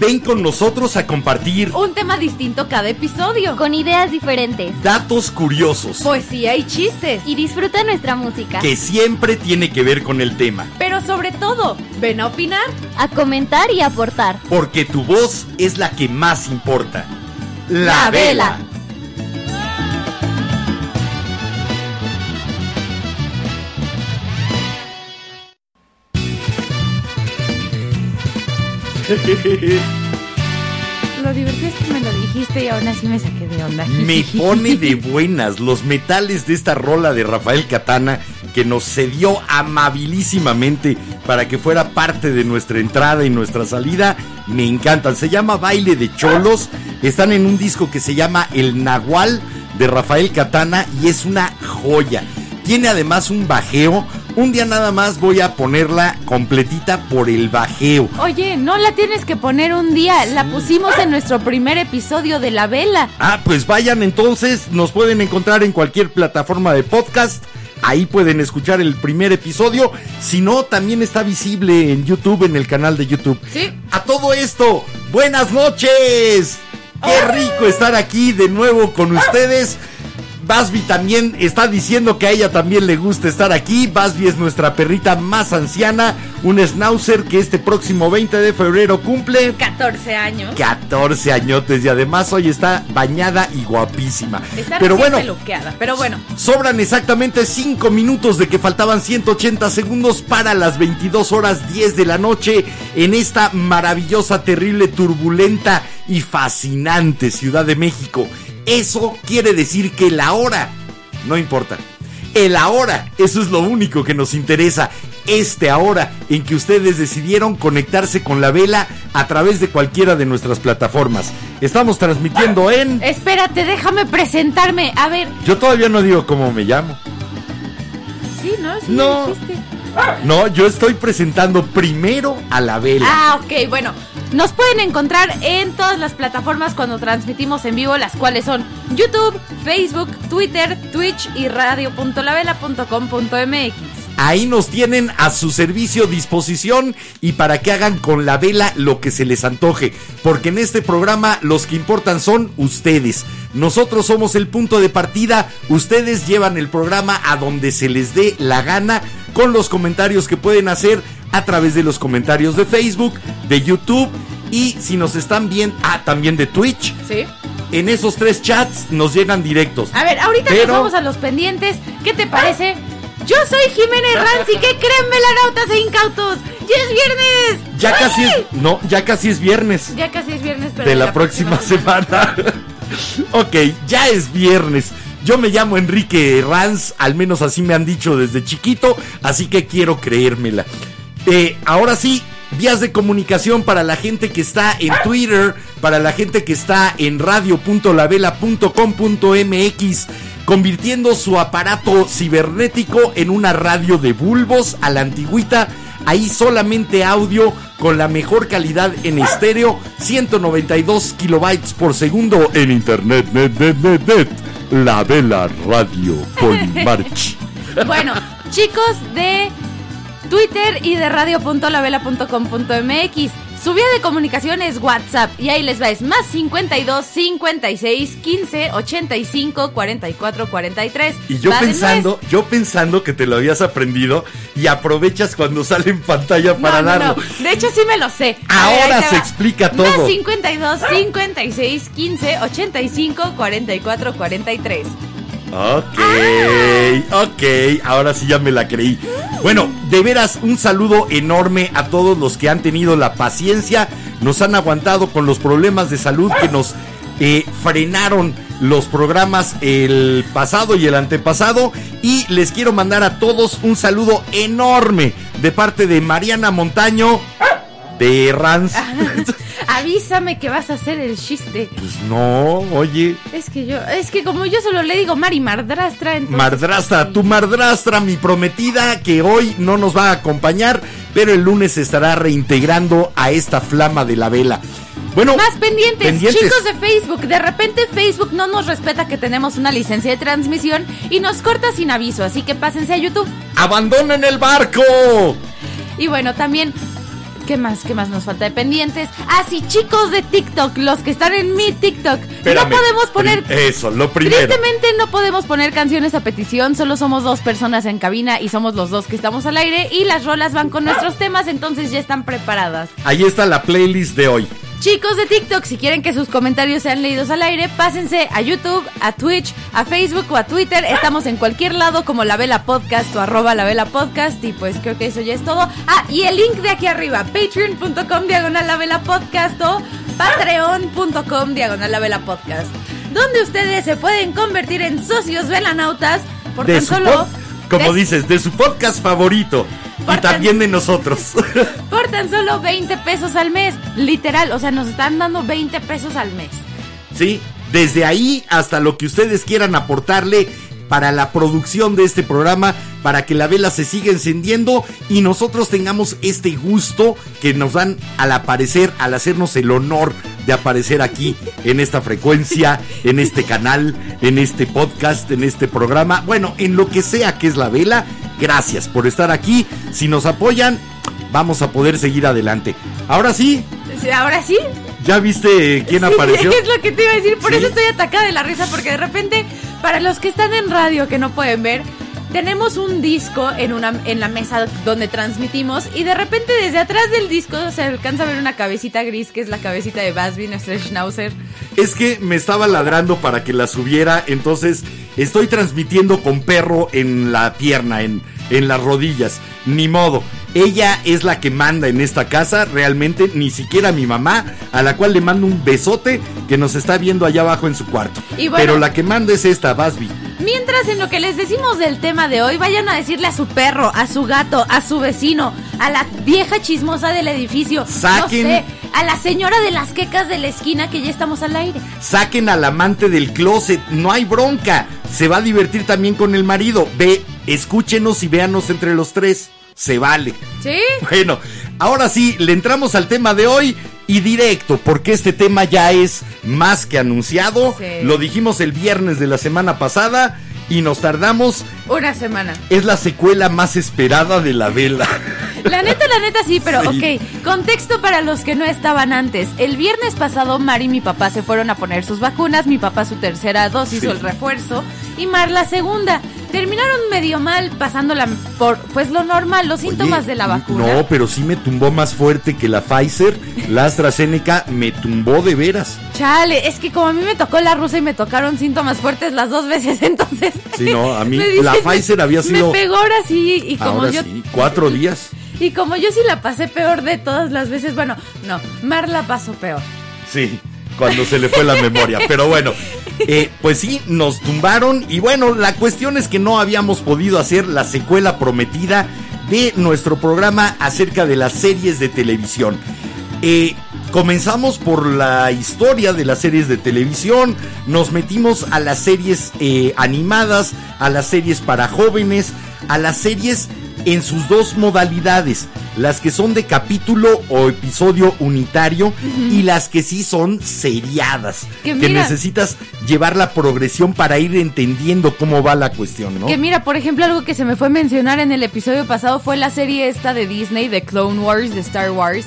Ven con nosotros a compartir Un tema distinto cada episodio. Con ideas diferentes. datos curiosos Poesía y chistes. Y disfruta nuestra música. que siempre tiene que ver con el tema, Pero sobre todo, ven a opinar. A comentar y aportar. porque tu voz es la que más importa. La vela. Lo divertido es me lo dijiste y aún así me saqué de onda. Me pone de buenas los metales de esta rola de Rafael Catana que nos cedió amabilísimamente para que fuera parte de nuestra entrada y nuestra salida. Me encantan. Se llama Baile de Cholos. Están en un disco que se llama El Nahual de Rafael Catana y es una joya. Tiene además un bajeo. Un día nada más voy a ponerla completita por el bajeo. Oye, no la tienes que poner un día. La pusimos en nuestro primer episodio de La Vela. Ah, pues vayan entonces, nos pueden encontrar en cualquier plataforma de podcast. Ahí pueden escuchar el primer episodio. Si no, también está visible en YouTube, en el canal de YouTube. Sí. A todo esto, buenas noches. Qué rico estar aquí de nuevo con ustedes. Basby también está diciendo que a ella también le gusta estar aquí. Basby es nuestra perrita más anciana, un schnauzer que este próximo 20 de febrero cumple 14 años. 14 añotes y además hoy está bañada y guapísima. Está Pero bueno, peluqueada, pero bueno. sobran exactamente 5 minutos de que faltaban 180 segundos para las 22 horas 10 de la noche en esta maravillosa, terrible, turbulenta y fascinante Ciudad de México. Eso quiere decir que la hora no importa. El ahora, eso es lo único que nos interesa. Este ahora en que ustedes decidieron conectarse con la vela a través de cualquiera de nuestras plataformas. Estamos transmitiendo en... Espérate, déjame presentarme. A ver, Yo todavía no digo cómo me llamo. sí, ¿no? Sí No. dijiste. No, yo estoy presentando primero a la vela. Ah, ok, bueno. Nos pueden encontrar en todas las plataformas cuando transmitimos en vivo, las cuales son YouTube, Facebook, Twitter, Twitch y radio.lavela.com.mx. Ahí nos tienen a su servicio disposición y para que hagan con la vela lo que se les antoje. Porque en este programa los que importan son ustedes. Nosotros somos el punto de partida. Ustedes llevan el programa a donde se les dé la gana con los comentarios que pueden hacer a través de los comentarios de Facebook, de YouTube y si nos están bien, ah, también de Twitch. ¿Sí? En esos tres chats nos llegan directos. A ver, ahorita Pero- nos vamos a los pendientes. ¿Qué te parece? Yo soy Jiménez Ranzi. ¿Qué creen, velanautas e incautos? ¡Ya es viernes! Ya casi es, no, ya casi es viernes. Ya casi es viernes, pero de la, próxima, semana. ok, ya es viernes. Yo me llamo Enrique Ranz, al menos así me han dicho desde chiquito, así que quiero creérmela. Eh, ahora sí, vías de comunicación para la gente que está en Twitter, para la gente que está en radio.lavela.com.mx, convirtiendo su aparato cibernético en una radio de bulbos a la antigüita. Ahí solamente audio con la mejor calidad en estéreo, 192 kilobytes por segundo en internet, net, net, net, net. La Vela Radio Polimarch. Bueno, chicos de Twitter y de radio.lavela.com.mx. Su vía de comunicación es WhatsApp y ahí les va, es más 52 56 15 85 44 43. Y yo Va pensando, yo pensando que te lo habías aprendido y aprovechas cuando sale en pantalla para No, no, darlo. no. De hecho, sí me lo sé. Ver, Ahora se va. explica Más todo. 52 56 15 85 44 43. Ok, ok, ahora sí ya me la creí. Bueno, de veras, un saludo enorme a todos los que han tenido la paciencia, nos han aguantado con los problemas de salud que nos eh, frenaron los programas el pasado y el antepasado. Y les quiero mandar a todos un saludo enorme de parte de Mariana Montaño de Rans. Avísame que vas a hacer el chiste. Pues no, oye. Es que yo, es que como yo solo le digo Mari Mardrastra, entonces. Mardrastra, sí. tu mardrastra, mi prometida, que hoy no nos va a acompañar, pero el lunes se estará reintegrando a esta flama de la vela. Bueno, Más pendientes, pendientes. chicos de Facebook. De repente Facebook no nos respeta que tenemos una licencia de transmisión y nos corta sin aviso, así que pásense a YouTube. ¡Abandonen el barco! Y bueno, también, ¿qué más? ¿Qué más nos falta de pendientes? Ah, sí, chicos de TikTok, los que están en mi TikTok. Espérame, no podemos poner... Eso, lo primero. Tristemente no podemos poner canciones a petición, solo somos dos personas en cabina y somos los dos que estamos al aire y las rolas van con nuestros temas, entonces ya están preparadas. Ahí está la playlist de hoy. Chicos de TikTok, si quieren que sus comentarios sean leídos al aire, pásense a YouTube, a Twitch, a Facebook o a Twitter. Estamos en cualquier lado como La Vela Podcast o arroba La Vela Podcast. Y pues creo que eso ya es todo. Ah, y el link de aquí arriba, patreon.com diagonal La Vela Podcast o patreon.com diagonal La Vela Podcast. Donde ustedes se pueden convertir en socios velanautas por De tan solo... como de- dices, de su podcast favorito. Por Y tan- también de nosotros. Por tan solo 20 pesos al mes. Literal, o sea, nos están dando 20 pesos al mes. Sí, desde ahí hasta lo que ustedes quieran aportarle para la producción de este programa, para que la vela se siga encendiendo y nosotros tengamos este gusto que nos dan al aparecer, al hacernos el honor de aparecer aquí en esta frecuencia, en este canal, en este podcast, en este programa, bueno, en lo que sea que es la vela. Gracias por estar aquí. Si nos apoyan, vamos a poder seguir adelante. Ahora sí, Ahora sí. ¿ya viste quién Sí, apareció? Es lo que te iba a decir. Por Sí. eso estoy atacada de la risa. Porque de repente, para los que están en radio que no pueden ver, tenemos un disco en, una, en la mesa donde transmitimos. Y de repente, desde atrás del disco se alcanza a ver una cabecita gris, que es la cabecita de Basby, nuestro schnauzer. Es que me estaba ladrando para que la subiera, entonces estoy transmitiendo con perro en la pierna, en, en las rodillas. Ni modo. Ella es la que manda en esta casa, realmente, ni siquiera mi mamá, a la cual le mando un besote que nos está viendo allá abajo en su cuarto. Y bueno- Pero la que manda es esta, Basby. Mientras en lo que les decimos del tema de hoy, vayan a decirle a su perro, a su gato, a su vecino, a la vieja chismosa del edificio, Saquen- no sé, a la señora de las quecas de la esquina que ya estamos al aire. Saquen al amante del closet, no hay bronca. Se va a divertir también con el marido. Ve, escúchenos y véanos entre los tres. Se vale. ¿Sí? Bueno, ahora sí, le entramos al tema de hoy y directo, porque este tema ya es más que anunciado. Sí. Lo dijimos el viernes de la semana pasada y nos tardamos. Una semana. Es la secuela más esperada de la vela. La neta, la neta sí, pero Sí. ok. Contexto para los que no estaban antes. El viernes pasado, Mar y mi papá se fueron a poner sus vacunas. Mi papá su tercera dosis Sí. o el refuerzo. Y Mar la segunda. Terminaron medio mal, pasándola por, pues lo normal, los síntomas de la vacuna. No, pero sí me tumbó más fuerte que la Pfizer. La AstraZeneca me tumbó de veras. Chale, es que como a mí me tocó la rusa y me tocaron síntomas fuertes las dos veces, entonces. Sí, no, a mí la Pfizer había sido. Me pegó ahora sí, y como Ahora yo. sí, cuatro días. Y como yo sí la pasé peor de todas las veces, bueno, no, Mar la pasó peor. Sí, cuando se le fue la memoria. Pero bueno, eh, pues sí, nos tumbaron. Y bueno, la cuestión es que no habíamos podido hacer la secuela prometida de nuestro programa acerca de las series de televisión. Eh, comenzamos por la historia de las series de televisión, nos metimos a las series eh, animadas, a las series para jóvenes, a las series en sus dos modalidades, las que son de capítulo o episodio unitario y las que sí son seriadas, Que necesitas llevar la progresión para ir entendiendo cómo va la cuestión, ¿no? Que mira, por ejemplo, algo que se me fue a mencionar en el episodio pasado fue la serie esta de Disney, de Clone Wars, de Star Wars.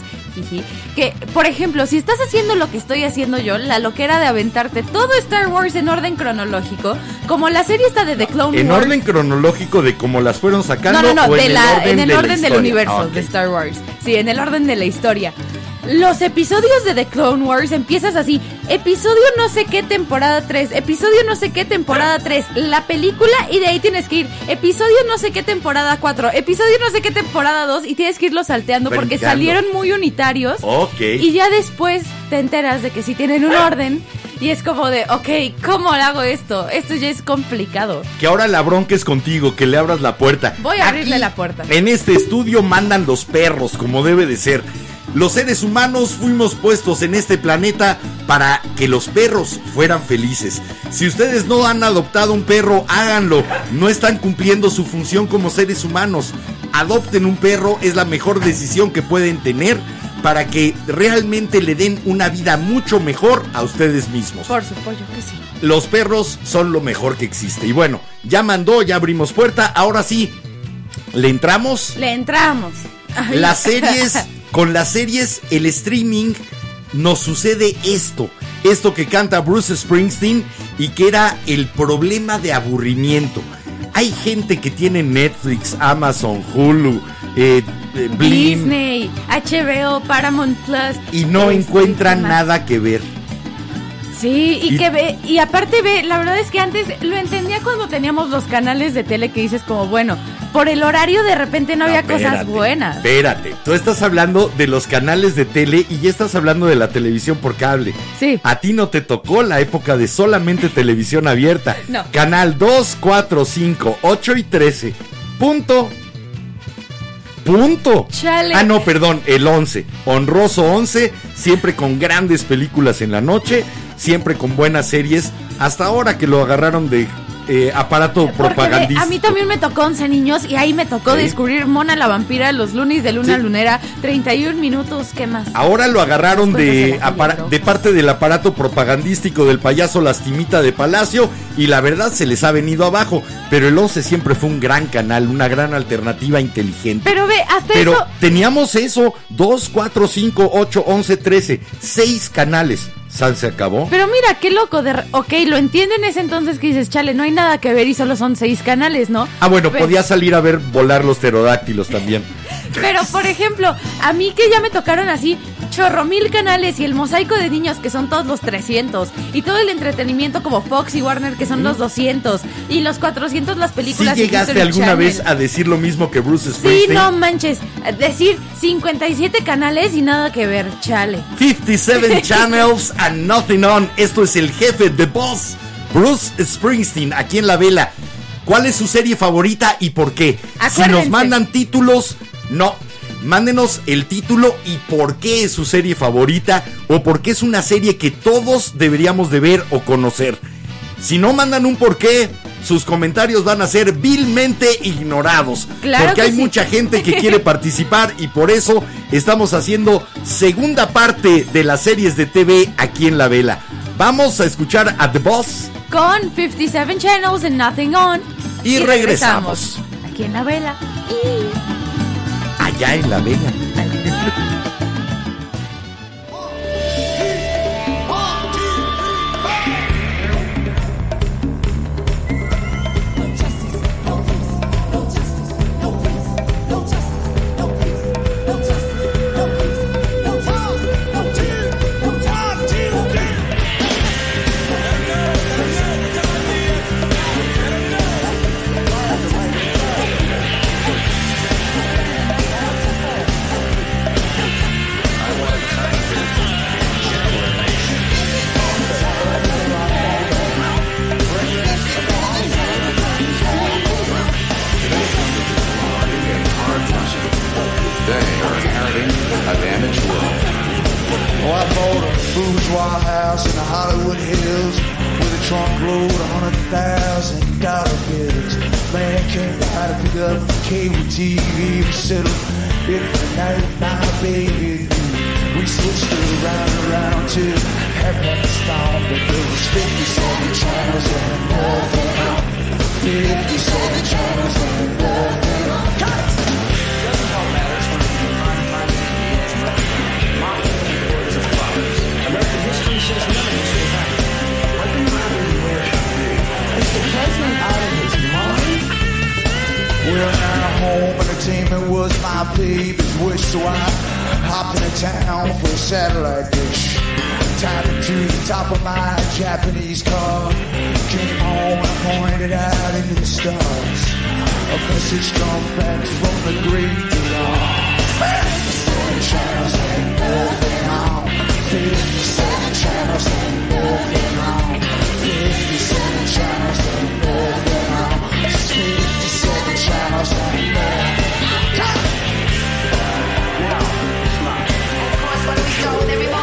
Que, por ejemplo, si estás haciendo lo que estoy haciendo yo, la loquera de aventarte todo Star Wars en orden cronológico, como la serie esta de The Clone en Wars. orden cronológico de cómo las fueron sacando No, no, no, o de en la- el orden, en el de la orden del universo Ah, de Star Wars. Sí, en el orden de la historia. Los episodios de The Clone Wars empiezas así, episodio no sé qué temporada 3, episodio no sé qué temporada 3, la película y de ahí tienes que ir, episodio no sé qué temporada 4, episodio no sé qué temporada 2 y tienes que irlo salteando porque salieron muy unitarios. Ok. Y ya después te enteras de que sí tienen un orden y es como de, ok, ¿cómo hago esto? Esto ya es complicado. Que ahora la bronca es contigo, que le abras la puerta. Voy a abrirle la puerta. En este estudio mandan los perros, como debe de ser. Los seres humanos fuimos puestos en este planeta para que los perros fueran felices. Si ustedes no han adoptado un perro, háganlo. No están cumpliendo su función como seres humanos. Adopten un perro, es la mejor decisión que pueden tener para que realmente le den una vida mucho mejor a ustedes mismos. Por supuesto que sí. Los perros son lo mejor que existe. Y bueno, ya mandó, ya abrimos puerta. Ahora sí, ¿le entramos? Le entramos. Ay. Las series, con las series, el streaming, nos sucede esto. Esto que canta Bruce Springsteen y que era el problema de aburrimiento. Hay gente que tiene Netflix, Amazon, Hulu, eh, eh, Blim Disney, HBO, Paramount Plus. y no este, encuentran nada que ver. Sí, y, Y- que ve, y aparte ve, la verdad es que antes lo entendía cuando teníamos los canales de tele que dices como, bueno, por el horario de repente no, había cosas buenas. Espérate, tú estás hablando de los canales de tele y ya estás hablando de la televisión por cable. Sí. A ti no te tocó la época de solamente televisión abierta. No. Canal 2, 4, 5, 8 y 13. Punto. Punto. Chale. Ah, no, perdón, el 11. Honroso 11, siempre con grandes películas en la noche, siempre con buenas series. Hasta ahora que lo agarraron de eh, aparato propagandista. a mí también me tocó 11 niños y ahí me tocó Sí. descubrir Mona la vampira, los lunes de luna Sí. lunera, 31 minutos, ¿qué más? Ahora lo agarraron de, parte del aparato propagandístico del payaso Lastimita de Palacio y la verdad se les ha venido abajo. Pero el 11 siempre fue un gran canal, una gran alternativa inteligente. Pero ve, hasta Pero eso, teníamos eso, 2, 4, 5, 8, 11, 13, 6 canales. Sal se acabó. pero mira, qué loco, de, ok, lo entiendo en ese entonces que dices, chale, no hay nada que ver y solo son seis canales, ¿no? Ah, bueno, Pero- podía salir a ver volar los pterodáctilos también. Pero, por ejemplo, a mí que ya me tocaron así chorro mil canales y el mosaico de niños que son todos los 300 y todo el entretenimiento como Fox y Warner que son los 200 y los 400 las ¿Sí películas. y llegaste alguna Channel. vez a decir lo mismo que Bruce Sí, Springsteen? no manches, decir 57 canales y nada que ver, chale. 57 channels and nothing on. Esto es el jefe de Boss, Bruce Springsteen, aquí en la vela. ¿Cuál es su serie favorita y por qué? Si nos mandan títulos, no. Mándenos el título y por qué es su serie favorita o por qué es una serie que todos deberíamos de ver o conocer. Si no mandan un por qué, sus comentarios van a ser vilmente ignorados. Claro porque que hay sí. mucha gente que quiere participar y por eso estamos haciendo segunda parte de las series de TV aquí en La Vela. Vamos a escuchar a The Boss Con 57 channels and nothing on. Y regresamos. Aquí en la vela. allá en La Vela. Oh, I bought a bourgeois house in the Hollywood Hills with a trunk load of hundred thousand dollar bills. Man came by to pick up cable TV and settle it for night. My baby, we switched it around and around to heaven and stone, but there was 57 channels and nothing on. 57 channels and. Got it! Well, now home entertainment was my baby's wish, so I hopped into town for a satellite dish. Tapping to the top of my Japanese car. Came home and pointed out into the stars. A message come back from the great beyond. Fifty-seven channels ain't nothing on. Fifty-seven channels ain't nothing on. Fifty-seven channels ain't nothing on. Fifty-seven channels ain't nothing on. pieces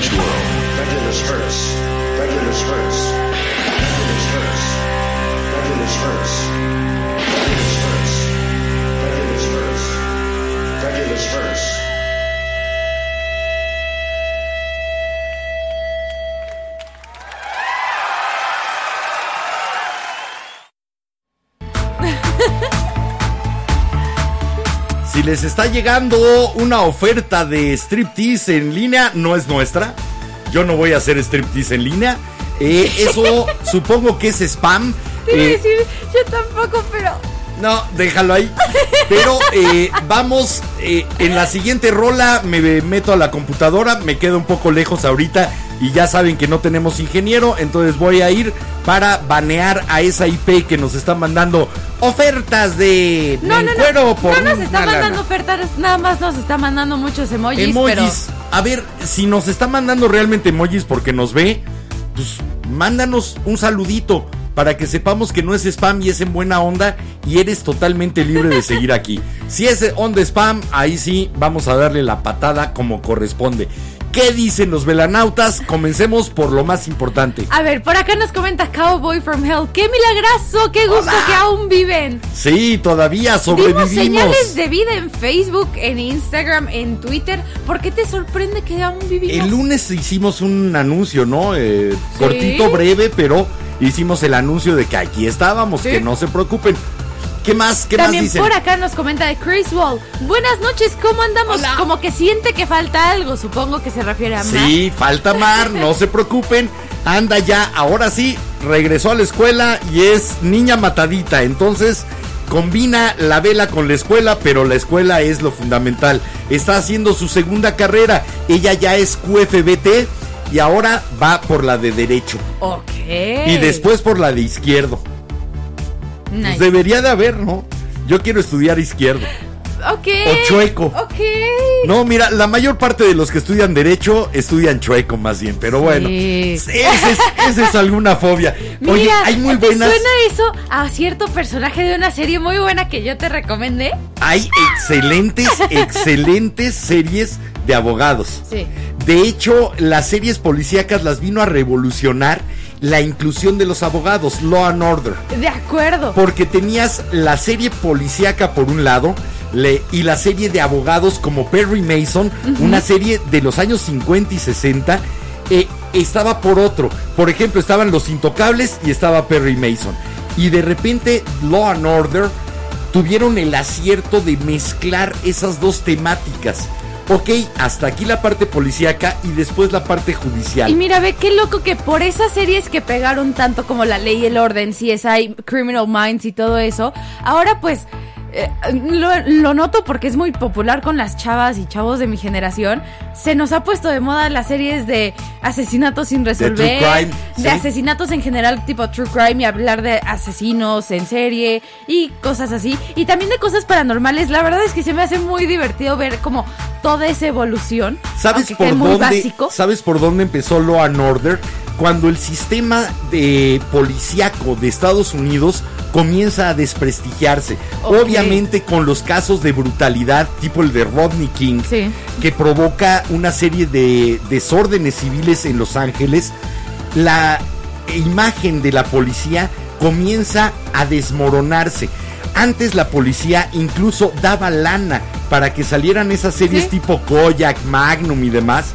damaged world. Prejudice hurts. Prejudice hurts. Prejudice hurts. Prejudice hurts. Prejudice hurts. Prejudice hurts. Prejudice hurts. Les está llegando una oferta de striptease en línea, no es nuestra. Yo no voy a hacer striptease en línea. Eh, eso supongo que es spam. Te iba a Eh, decir, yo tampoco, pero. no, déjalo ahí. Pero eh, vamos, eh, en la siguiente rola me meto a la computadora, me quedo un poco lejos ahorita y ya saben que no tenemos ingeniero, entonces voy a ir para banear a esa IP que nos está mandando ofertas de No, no, encuero no. por No nos está lana. mandando ofertas, nada más nos está mandando muchos emojis, emojis. A ver, si nos está mandando realmente emojis porque nos ve, pues mándanos un saludito para que sepamos que no es spam y es en buena onda y eres totalmente libre de seguir aquí. Si es onda spam, ahí sí vamos a darle la patada como corresponde. ¿Qué dicen los velanautas? Comencemos por lo más importante. A ver, por acá nos comenta Cowboy from Hell. ¡Qué milagroso! ¡Qué gusto que aún viven! Sí, todavía Vimos sobrevivimos. señales de vida en Facebook, en Instagram, en Twitter. ¿Por qué te sorprende que aún vivimos? El lunes hicimos un anuncio, ¿no? Eh, Cortito, breve, pero hicimos el anuncio de que aquí estábamos, Sí. que no se preocupen. ¿Qué más? ¿Qué También más dicen? por acá nos comenta de Chris Wall. Buenas noches, ¿cómo andamos? Como que siente que falta algo, supongo que se refiere a Matt. Sí, falta Mar, no se preocupen. Anda ya, ahora sí, regresó a la escuela y es niña matadita. Entonces, combina la vela con la escuela, pero la escuela es lo fundamental. Está haciendo su segunda carrera. Ella ya es QFBT y ahora va por la de derecho. Ok. Y después por la de izquierdo. Nice. Pues debería de haber, ¿no? Yo quiero estudiar izquierdo. Ok. O chueco. Ok. No, mira, la mayor parte de los que estudian derecho estudian chueco más bien, pero bueno. Ese es, ese es alguna fobia. Oye, Mira, hay muy ¿te buenas. suena eso a cierto personaje de una serie muy buena que yo te recomendé? Hay excelentes, excelentes series de abogados. Sí. De hecho, las series policíacas las vino a revolucionar la inclusión de los abogados, Law and Order. De acuerdo. Porque tenías la serie policíaca por un lado le- y la serie de abogados como Perry Mason, una serie de los años 50 y 60, eh, estaba por otro. Por ejemplo, estaban Los Intocables y estaba Perry Mason. Y de repente Law and Order tuvieron el acierto de mezclar esas dos temáticas. Ok, hasta aquí la parte policíaca y después la parte judicial. Y mira, ve qué loco que por esas series que pegaron tanto como La Ley y el Orden, CSI, Criminal Minds y todo eso, ahora pues eh, lo, lo noto porque es muy popular con las chavas y chavos de mi generación. Se nos ha puesto de moda las series de asesinatos sin resolver, true crime, de asesinatos en general tipo true crime y hablar de asesinos en serie y cosas así. Y también de cosas paranormales. La verdad es que se me hace muy divertido ver como toda esa evolución. ¿Sabes por dónde? básico. ¿Sabes por dónde empezó Law and Order? Cuando el sistema de policíaco de Estados Unidos comienza a desprestigiarse. Obviamente con los casos de brutalidad tipo el de Rodney King, Sí. que provoca una serie de desórdenes civiles en Los Ángeles, la imagen de la policía comienza a desmoronarse. Antes la policía incluso daba lana para que salieran esas series Sí. tipo Koyak, Magnum y demás,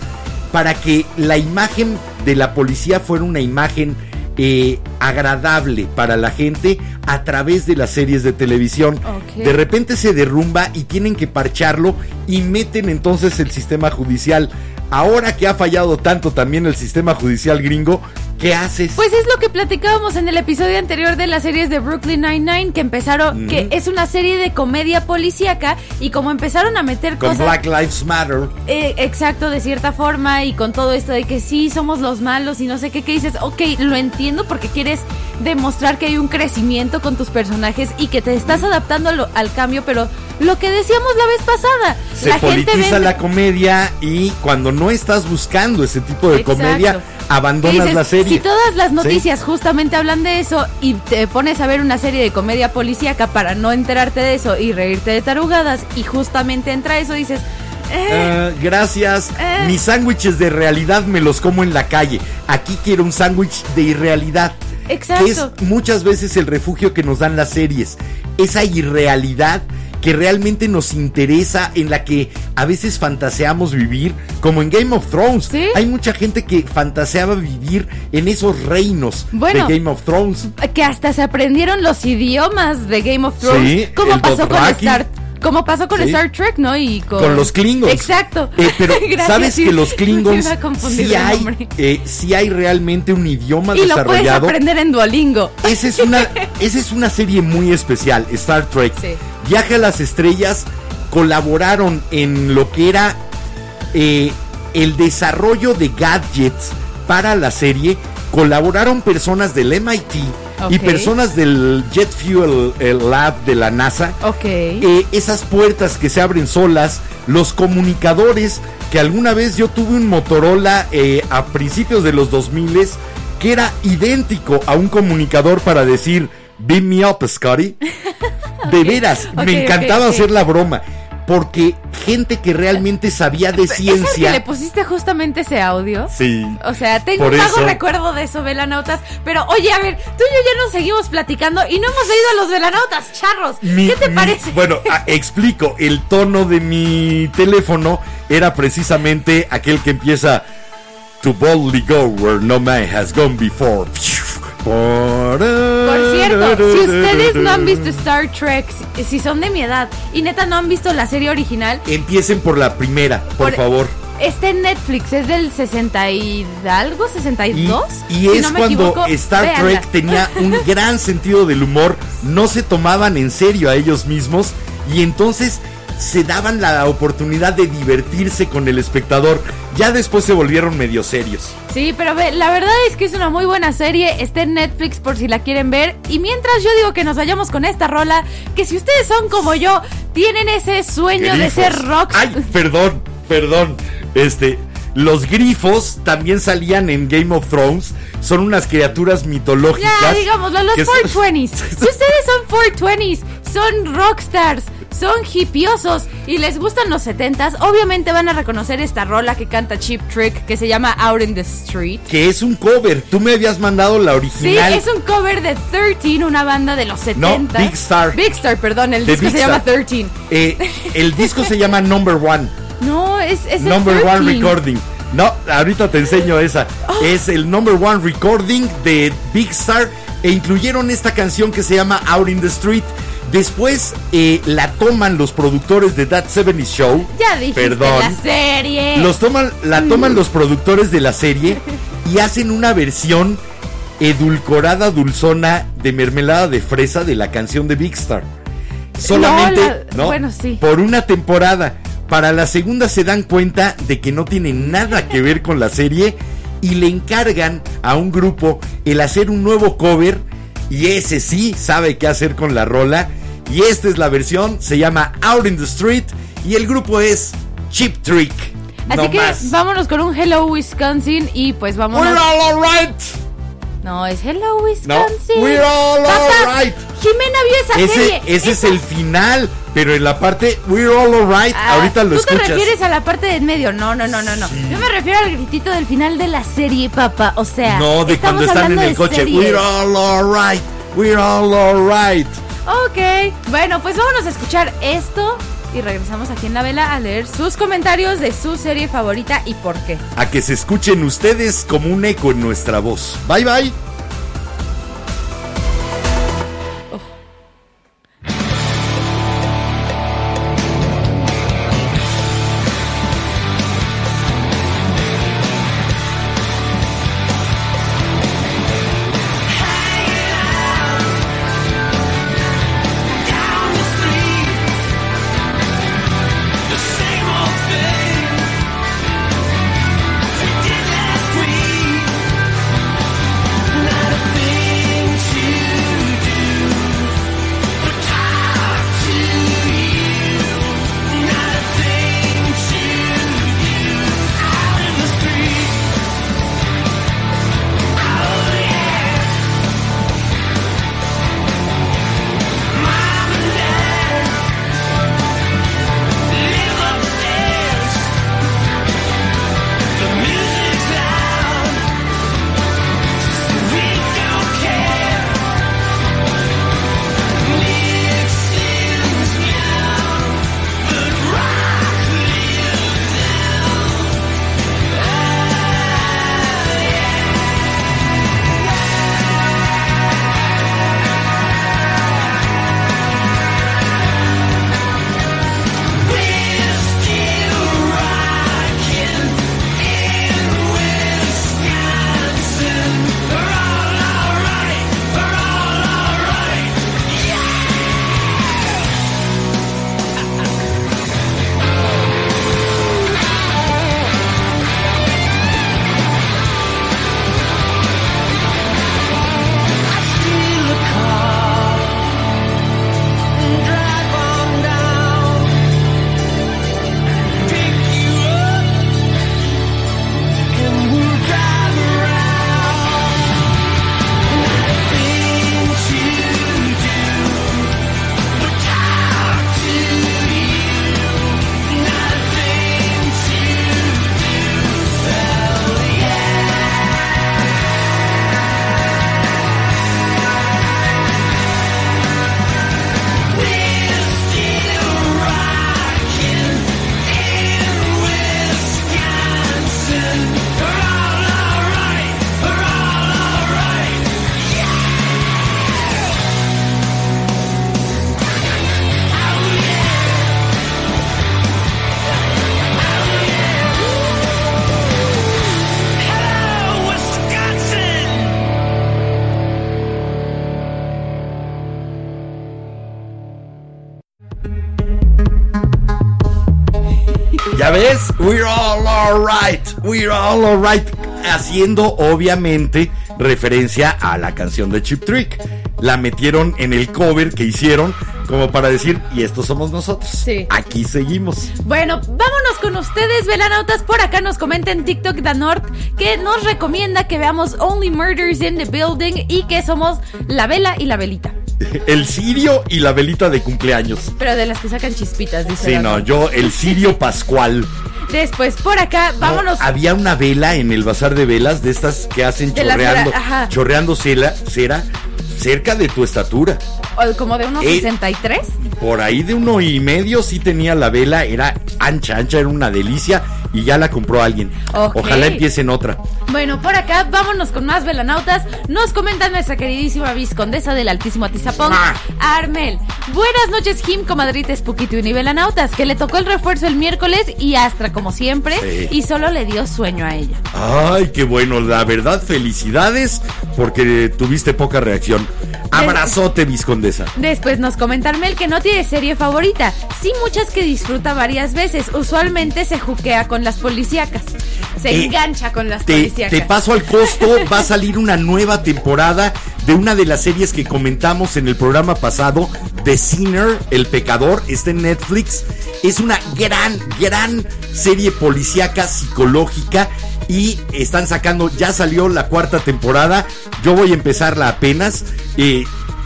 para que la imagen de la policía fuera una imagen eh, agradable para la gente a través de las series de televisión. De repente se derrumba y tienen que parcharlo y meten entonces el sistema judicial. Ahora que ha fallado tanto también el sistema judicial gringo, ¿qué haces? Pues es lo que platicábamos en el episodio anterior de las series de Brooklyn Nine-Nine, que empezaron, que es una serie de comedia policíaca, y como empezaron a meter Con cosas. Black Lives Matter. Eh, exacto, de cierta forma, y con todo esto de que sí somos los malos y no sé qué, que dices, ok, lo entiendo porque quieres demostrar que hay un crecimiento con tus personajes y que te estás adaptando lo- al cambio, pero lo que decíamos la vez pasada, Se la gente politiza vende- la comedia y cuando no estás buscando ese tipo de Exacto. comedia, ¿Qué abandonas dices? la serie. Si todas las Sí. noticias justamente hablan de eso y te pones a ver una serie de comedia policíaca para no enterarte de eso y reírte de tarugadas y justamente entra eso, dices, eh, Ah, gracias. Eh. Mis sándwiches de realidad me los como en la calle. Aquí quiero un sándwich de irrealidad. Exacto. Que es muchas veces el refugio que nos dan las series. Esa irrealidad que realmente nos interesa, en la que a veces fantaseamos vivir, como en Game of Thrones. Sí. Hay mucha gente que fantaseaba vivir en esos reinos Bueno. de Game of Thrones. que hasta se aprendieron los idiomas de Game of Thrones. Sí, como el pasó con. Star como pasó con Sí. Star Trek, ¿no? Y con, Con los Klingons. Exacto. Eh, pero Gracias, sabes que los Klingons sí hay, eh, sí hay realmente un idioma y lo puedes desarrollado. aprender en Duolingo. Esa es una, esa es una serie muy especial, Star Trek. Sí. Viaje a las estrellas colaboraron en lo que era eh, el desarrollo de gadgets para la serie. Colaboraron personas del MIT y personas del Jet Fuel Lab de la NASA. Ok. Eh, esas puertas que se abren solas, los comunicadores, que alguna vez yo tuve un Motorola eh, a principios de los 2000 que era idéntico a un comunicador para decir, beam me up, Scotty. De veras, me encantaba hacer la broma, porque gente que realmente sabía de ¿Es el que le ciencia... pusiste justamente ese audio? Sí. O sea, tengo un vago recuerdo de eso, velanautas. Pero oye, a ver, tú y yo ya nos seguimos platicando y no hemos leído a los velanautas, charros. Mi- ¿Qué te mi- parece? Bueno, explico. El tono de mi teléfono era precisamente aquel que empieza To boldly go where no man has gone before. Por cierto, si ustedes no han visto Star Trek, si- son de mi edad y neta no han visto la serie original, Empiecen por la primera, por, Por- favor. está en Netflix, es del 60 y algo, Y, 62. y Si es no me cuando equivoco, Star véanla. Trek tenía un gran sentido del humor, no se tomaban en serio a ellos mismos y entonces se daban la oportunidad de divertirse con el espectador. Ya después se volvieron medio serios. Sí, pero ve, la verdad es que es una muy buena serie. Está en Netflix por si la quieren ver. Y mientras yo digo que nos vayamos con esta rola, que si ustedes son como yo, tienen ese sueño de ser rock. Ay, perdón, perdón. Este, los grifos también salían en Game of Thrones. Son unas criaturas mitológicas. Ya, digámoslo, los que son- 420s. Si ustedes son 420s, son rockstars, son hipiosos y les gustan los 70s, obviamente van a reconocer esta rola que canta Cheap Trick que se llama Out in the Street. Que es un cover. Tú me habías mandado la Sí, original. es un cover de 13, una banda de los 70. Big Star. Big Star, perdón, el De disco Big se llama Star. 13. Eh, el disco se llama Number One. No, es, es el Number 13. One Recording. No, ahorita te enseño esa. Oh. Es el Number One Recording de Big Star. E incluyeron esta canción que se llama Out in the Street. Después eh, la toman los productores de That 70 Show. Ya dijiste Perdón. la serie. Los toman, la toman los productores de la serie y hacen una versión edulcorada, dulzona de mermelada de fresa de la canción de Big Star. Solamente, la- ¿no? bueno, sí. Por una temporada. Para la segunda se dan cuenta de que no tiene nada que ver con la serie y le encargan a un grupo el hacer un nuevo cover y ese sí sabe qué hacer con la rola y esta es la versión, se llama Out in the Street y el grupo es Chip Trick. Así No que más. vámonos con un Hello Wisconsin y pues vamos We're a... all alright. No, es Hello No, Wisconsin. we're all Papá, alright. Jimena vio esa Ese, serie. ese es Esa- el final, pero en la parte We're all alright, Ah, ahorita lo ¿Tú escuchas. te refieres a la parte del medio? No, no, no, no, no. Yo me refiero al gritito del final de la serie, papá. O sea, No, de estamos cuando están en el coche. series. We're all alright. We're all alright. Ok, bueno, pues vámonos a escuchar esto y regresamos aquí en la vela a leer sus comentarios de su serie favorita y por qué. A que se escuchen ustedes como un eco en nuestra voz. Bye bye. We're all alright, we're all alright. Haciendo obviamente referencia a la canción de Chip Trick. La metieron en el cover que hicieron como para decir, y estos somos nosotros. Sí. Aquí seguimos. Bueno, vámonos con ustedes, velanautas. Por acá nos comenta en TikTok Danort que nos recomienda que veamos Only Murders in the Building y que somos la vela y la velita. El cirio y la velita de cumpleaños. Pero de las que sacan chispitas, dice. Sí, no, yo el cirio pascual. Después, por acá, No, vámonos. había una vela en el bazar de velas de estas que hacen De chorreando, ajá. chorreando cera, cera cerca de tu estatura. o como de unos Eh, 63. Por ahí de uno y medio sí tenía la vela, era ancha, ancha, era una delicia y ya la compró alguien. Ok. Ojalá empiecen otra. Bueno, por acá vámonos con más velanautas. Nos comenta nuestra queridísima viscondesa del Altísimo Atizapón, Ah. Armel. Buenas noches, Jim, comadrita Spooky y velanautas, que le tocó el refuerzo el miércoles y Astra, como siempre, Sí. y solo le dio sueño a ella. Ay, qué bueno, la verdad, felicidades porque tuviste poca reacción. Abrazote, viscondesa. Después nos comenta Armel que no tiene serie favorita, sí muchas que disfruta varias veces. Usualmente se juquea con las policíacas. Se Eh, engancha con las Te, policíacas. te paso al costo, va a salir una nueva temporada de una de las series que comentamos en el programa pasado, The Sinner, El Pecador, está en Netflix. Es una gran, gran serie policíaca psicológica y están sacando, ya salió la cuarta temporada, yo voy a empezarla apenas. eh,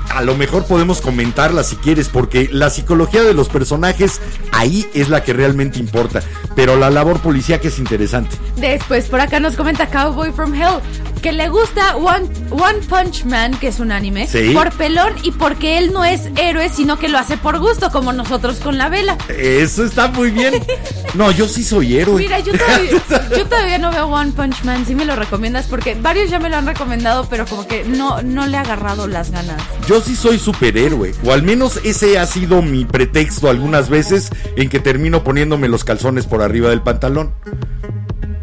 a lo mejor podemos comentarla si quieres, porque la psicología de los personajes ahí es la que realmente importa. Pero la labor policíaca es interesante. Después por acá nos comenta Cowboy from Hell. que le gusta One, One Punch Man, que es un anime, Sí. por pelón y porque él no es héroe, sino que lo hace por gusto, como nosotros con la vela. Eso está muy bien. No, yo sí soy héroe. Mira, yo todavía, yo todavía no veo One Punch Man, si me lo recomiendas, porque varios ya me lo han recomendado, pero como que no, no le ha agarrado las ganas. Yo sí soy superhéroe, o al menos ese ha sido mi pretexto algunas veces en que termino poniéndome los calzones por arriba del pantalón.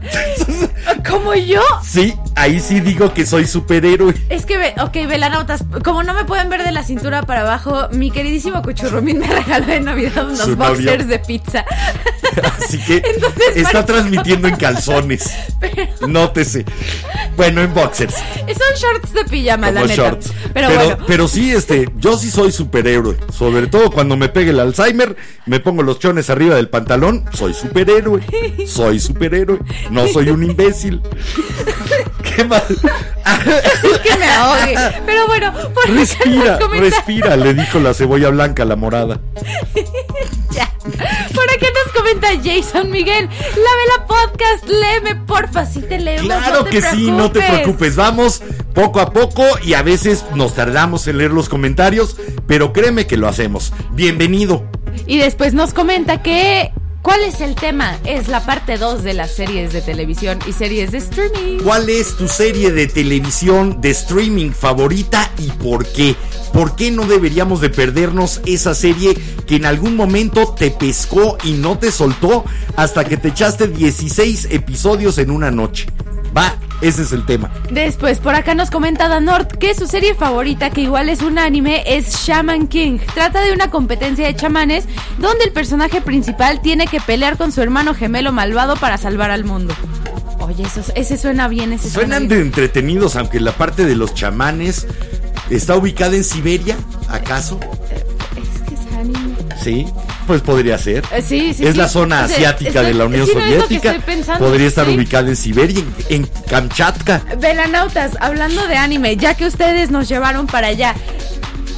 Como yo. Sí, ahí sí digo que soy superhéroe. Es que, ve- ok, velanautas, como no me pueden ver de la cintura para abajo, mi queridísimo Cuchurrumín me regaló de Navidad unos Su boxers de pizza. Así que Entonces, está transmitiendo en calzones. Nótese. Bueno, en boxers. Son shorts de pijama, la Como neta. shorts. Pero, pero, bueno. pero sí, este, yo sí soy superhéroe. Sobre todo cuando me pegue el Alzheimer, me pongo los chones arriba del pantalón. Soy superhéroe. Soy superhéroe. No soy un imbécil. ¿Qué más? que me ahogue. Pero bueno, por Respira, respira, le dijo la cebolla blanca a la morada. Ya. Por acá nos comenta Jason Miguel. La Vela Podcast, léeme, porfa, si te leemos. Claro no te que sí, no te preocupes. Vamos poco a poco y a veces nos tardamos en leer los comentarios, pero créeme que lo hacemos. Bienvenido. Y después nos comenta que. ¿Cuál es el tema? Es la parte 2 de las series de televisión y series de streaming. ¿Cuál es tu serie de televisión de streaming favorita y por qué? ¿Por qué no deberíamos de perdernos esa serie que en algún momento te pescó y no te soltó hasta que te echaste 16 episodios en una noche? Va, ese es el tema. Después, por acá nos comenta Danort que su serie favorita, que igual es un anime, es Shaman King. Trata de una competencia de chamanes donde el personaje principal tiene que pelear con su hermano gemelo malvado para salvar al mundo. Oye, eso, ese suena bien, ese suena Suenan de bien. entretenidos, aunque la parte de los chamanes está ubicada en Siberia, ¿acaso? Sí, pues podría ser. Eh, sí, sí, es sí. la zona O sea, asiática estoy- de la Unión sí, no, es Soviética. pensando, podría estar ubicada en Siberia, en, en Kamchatka. Velanautas, hablando de anime, ya que ustedes nos llevaron para allá,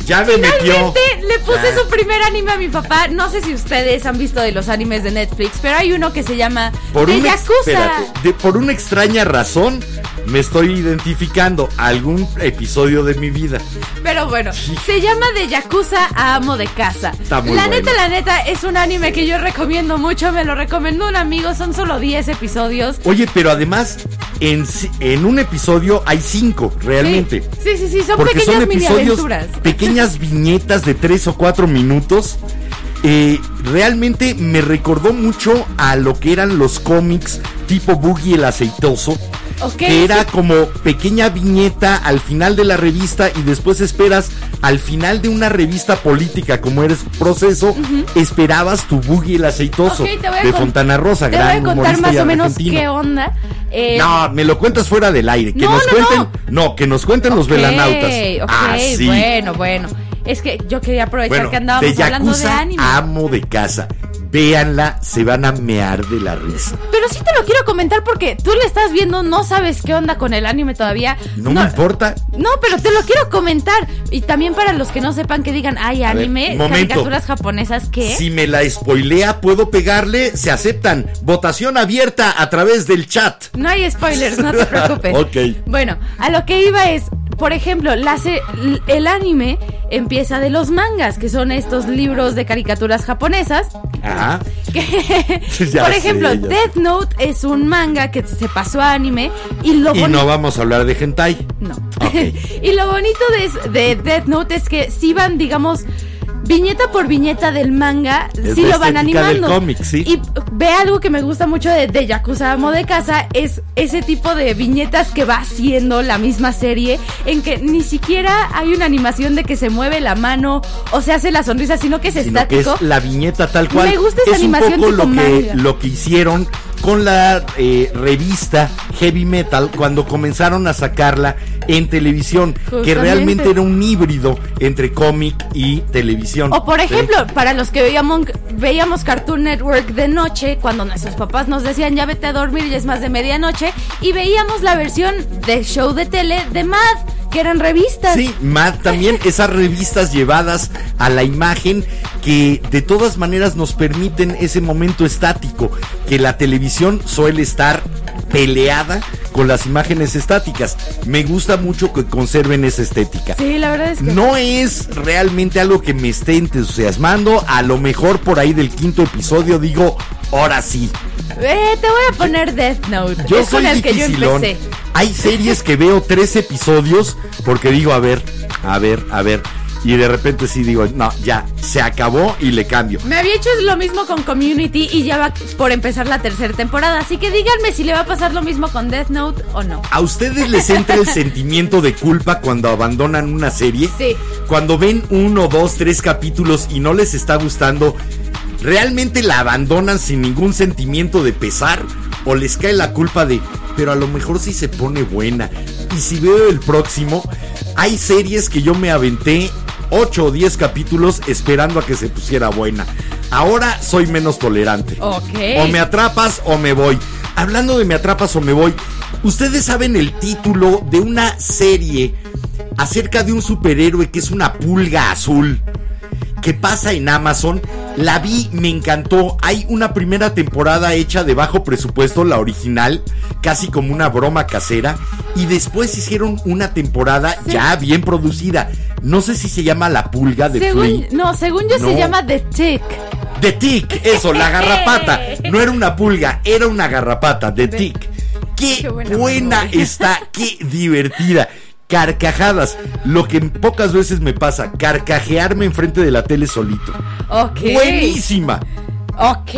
Ya me metió. Le puse Ya. su primer anime a mi papá. No sé si ustedes han visto de los animes de Netflix, pero hay uno que se llama Por de una, Yakuza. espérate, de- por una extraña razón, me estoy identificando a algún episodio de mi vida. Pero bueno, se llama de Yakuza a Amo de Casa. Está muy la bueno. neta, la neta, es un anime que yo recomiendo mucho. Me lo recomendó un amigo. Son solo 10 episodios. Oye, pero además, en, en un episodio hay cinco, realmente. Sí, sí, sí, son pequeñas son mini aventuras. pequeñas viñetas de tres o cuatro minutos. Eh, realmente me recordó mucho a lo que eran los cómics tipo Boogie el aceitoso. Que era sí. como pequeña viñeta al final de la revista y después esperas al final de una revista política como eres proceso, esperabas tu Boogie el aceitoso de Fontana Rosa, Te voy a gran contar más o menos argentino. qué onda. Eh, No, me lo cuentas fuera del aire. Que No, nos no, cuenten. No. que nos cuenten los velanautas. Ok, ah, sí. bueno, bueno. Es que yo quería aprovechar Bueno, que andábamos de hablando de anime. amo de casa. Véanla, se van a mear de la risa. Pero sí te lo quiero comentar porque tú le estás viendo, no sabes qué onda con el anime todavía. No, me importa. No, pero te lo quiero comentar. Y también para los que no sepan que digan, ay, ver, anime, caricaturas japonesas, ¿qué? Si me la spoilea, puedo pegarle. Se aceptan. Votación abierta a través del chat. No hay spoilers, no te preocupes. Ok. Bueno, a lo que iba es, por ejemplo, la se- el anime empieza de los mangas, que son estos libros de caricaturas japonesas. Ajá. Que, por ejemplo, sé. Death Note es un manga que se pasó a anime y lo Y no vamos a hablar de hentai. No. Y lo bonito de, de Death Note es que si van, digamos, viñeta por viñeta del manga, Es sí lo van del animando. cómic, sí. Y ve algo que me gusta mucho de, de Yakuza Amo de Casa, es ese tipo de viñetas que va haciendo la misma serie, en que ni siquiera hay una animación de que se mueve la mano o se hace la sonrisa, sino que es sino que estático. es la viñeta tal cual. Me gusta esa es un animación poco tipo lo que, manga. lo que hicieron con la eh, revista Heavy Metal cuando comenzaron a sacarla en televisión, que realmente era un híbrido entre cómic y televisión. O por ¿sí? ejemplo, para los que veíamos, veíamos Cartoon Network de noche, cuando nuestros papás nos decían ya vete a dormir, ya es más de medianoche, y veíamos la versión de show de tele de Mad, que eran revistas. Sí, Mad también, esas revistas llevadas a la imagen que de todas maneras nos permiten ese momento estático, que la televisión suele estar peleada con las imágenes estáticas. Me gusta mucho que conserven esa estética. Sí, la verdad es que. No es realmente algo que me esté entusiasmando. A lo mejor por ahí del quinto episodio digo, ahora sí. Eh, te voy a poner Death Note. Yo es soy con el que yo empecé. Hay series que veo tres episodios porque digo, a ver, a ver, a ver. Y de repente sí digo, no, ya, se acabó y le cambio. Me había hecho lo mismo con Community y ya va por empezar la tercera temporada. Así que díganme si le va a pasar lo mismo con Death Note o no. ¿A ustedes les entra el sentimiento de culpa cuando abandonan una serie? Sí. Cuando ven uno, dos, tres capítulos y no les está gustando, ¿realmente la abandonan sin ningún sentimiento de pesar? ¿O les cae la culpa de, pero a lo mejor sí se pone buena? Y si veo el próximo, hay series que yo me aventé 8 o 10 capítulos esperando a que se pusiera buena. Ahora soy menos tolerante. O me atrapas o me voy. Hablando de me atrapas o me voy, ustedes saben el título de una serie acerca de un superhéroe que es una pulga azul que pasa en Amazon. La vi, me encantó. Hay una primera temporada hecha de bajo presupuesto, la original, casi como una broma casera. Y después hicieron una temporada ya bien producida. No sé si se llama La Pulga de Según, Flea. no, según yo No. se llama The Tick. The Tick, eso, la garrapata. No era una pulga, era una garrapata, The Tick. Qué, Qué buena buena, está, qué divertida. Carcajadas, lo que pocas veces me pasa, carcajearme enfrente de la tele solito. Ok. Buenísima. Ok.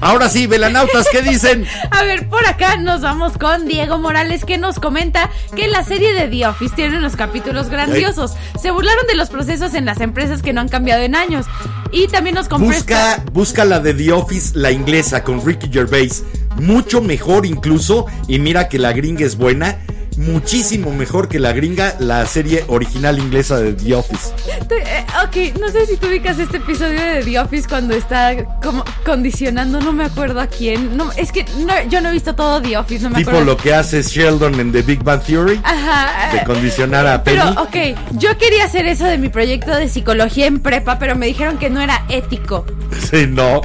Ahora sí, velanautas, ¿qué dicen? A ver, por acá nos vamos con Diego Morales que nos comenta que la serie de The Office tiene unos capítulos grandiosos. Se burlaron de los procesos en las empresas que no han cambiado en años. Y también nos compresta... Busca, busca la de The Office, la inglesa, con Ricky Gervais. Mucho mejor incluso, y mira que la gringa es buena. Muchísimo mejor que la gringa, la serie original inglesa de The Office. Eh, ok, no sé si tú ubicas este episodio de The Office cuando está como condicionando, no me acuerdo a quién. No, es que no, yo no he visto todo The Office, no me Tipo acuerdo. lo que hace Sheldon en The Big Bang Theory. Ajá. De eh, condicionar a Pero, Penny. ok, yo quería hacer eso de mi proyecto de psicología en prepa, pero me dijeron que no era ético. Sí, no.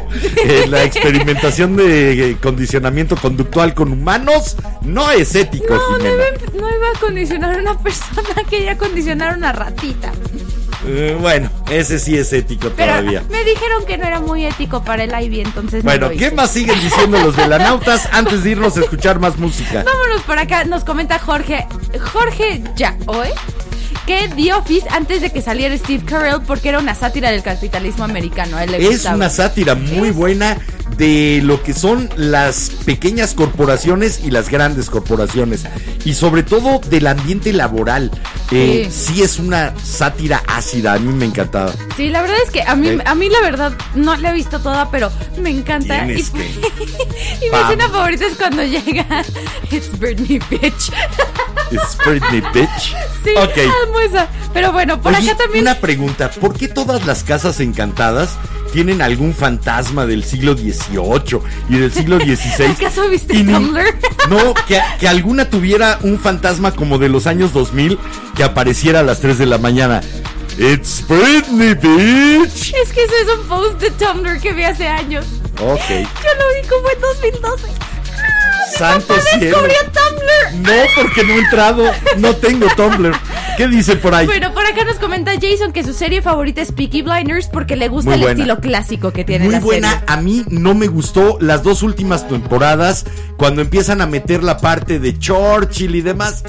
Eh, la experimentación de condicionamiento conductual con humanos no es ético, No, no Jimena. No iba a condicionar a una persona, quería condicionar a una ratita. Eh, bueno, ese sí es ético Pero todavía. me dijeron que no era muy ético para el Ivy, entonces no Bueno, ¿qué más siguen diciendo los velanautas antes de irnos a escuchar más música? Vámonos por acá, nos comenta Jorge, Jorge ya, ¿oe? Que The Office, antes de que saliera Steve Carell, porque era una sátira del capitalismo americano. A él le Es gustaba. una sátira muy buena de lo que son las pequeñas corporaciones y las grandes corporaciones. Y sobre todo del ambiente laboral. Eh, Sí. sí. es una sátira ácida, a mí me encantaba. Sí, la verdad es que a mí, ¿Eh? a mí la verdad no la he visto toda, pero me encanta. Y, Tienes que. y mi escena favorita es cuando llega It's Britney Bitch. It's Britney Bitch. Sí, Ok. amo esa. Pero bueno, por Oye, acá también. una pregunta, ¿por qué todas las casas encantadas tienen algún fantasma del siglo XVIII y del siglo XVI? ¿Acaso viste Y Tumblr? No, que, que alguna tuviera un fantasma como de los años 2000 que apareciera a las 3 de la mañana. It's Britney, bitch. Es que ese es un post de Tumblr que vi hace años. Ok. Yo lo vi como en 2012. Santo cielo. Tumblr. No, porque no he entrado. No tengo Tumblr. ¿Qué dice por ahí? Bueno, por acá nos comenta Jason que su serie favorita es Peaky Blinders porque le gusta el estilo clásico que tiene Muy la buena, serie. a mí no me gustó las dos últimas temporadas cuando empiezan a meter la parte de Churchill y demás.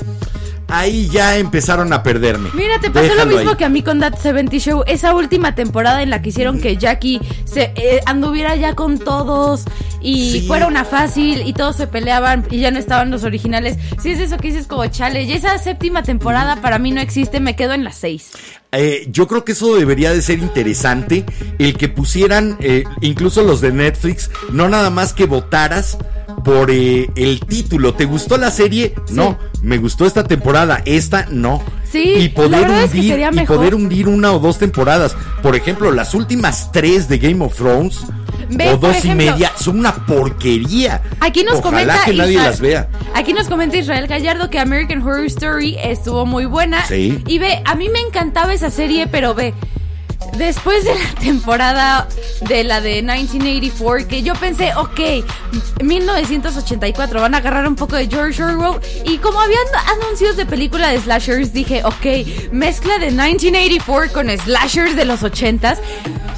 Ahí ya empezaron a perderme. Mira, te pasó Déjalo lo mismo ahí. que a mí con That 70 Show. Esa última temporada en la que hicieron que Jackie se eh, anduviera ya con todos y Sí. fuera una fácil y todos se peleaban y ya no estaban los originales. Si es eso que dices como chale. Y esa séptima temporada para mí no existe, me quedo en las seis. Eh, yo creo que eso debería de ser interesante, el que pusieran, eh, incluso los de Netflix, no nada más que votaras por eh, el título. ¿Te gustó la serie? No. Me gustó esta temporada, esta no. Sí, y poder es que hundir y poder hundir una o dos temporadas. Por ejemplo, las últimas tres de Game of Thrones Ve, o dos ejemplo, y media son una porquería. Aquí nos Ojalá comenta que nadie Israel- las vea. Aquí nos comenta Israel Gallardo que American Horror Story estuvo muy buena. Sí. Y ve, a mí me encantaba esa serie, pero ve, después de la temporada de la de 1984, que yo pensé, ok, 1984, van a agarrar un poco de George Orwell. Y como habían anuncios de película de slashers, dije, ok, mezcla de 1984 con slashers de los 80s.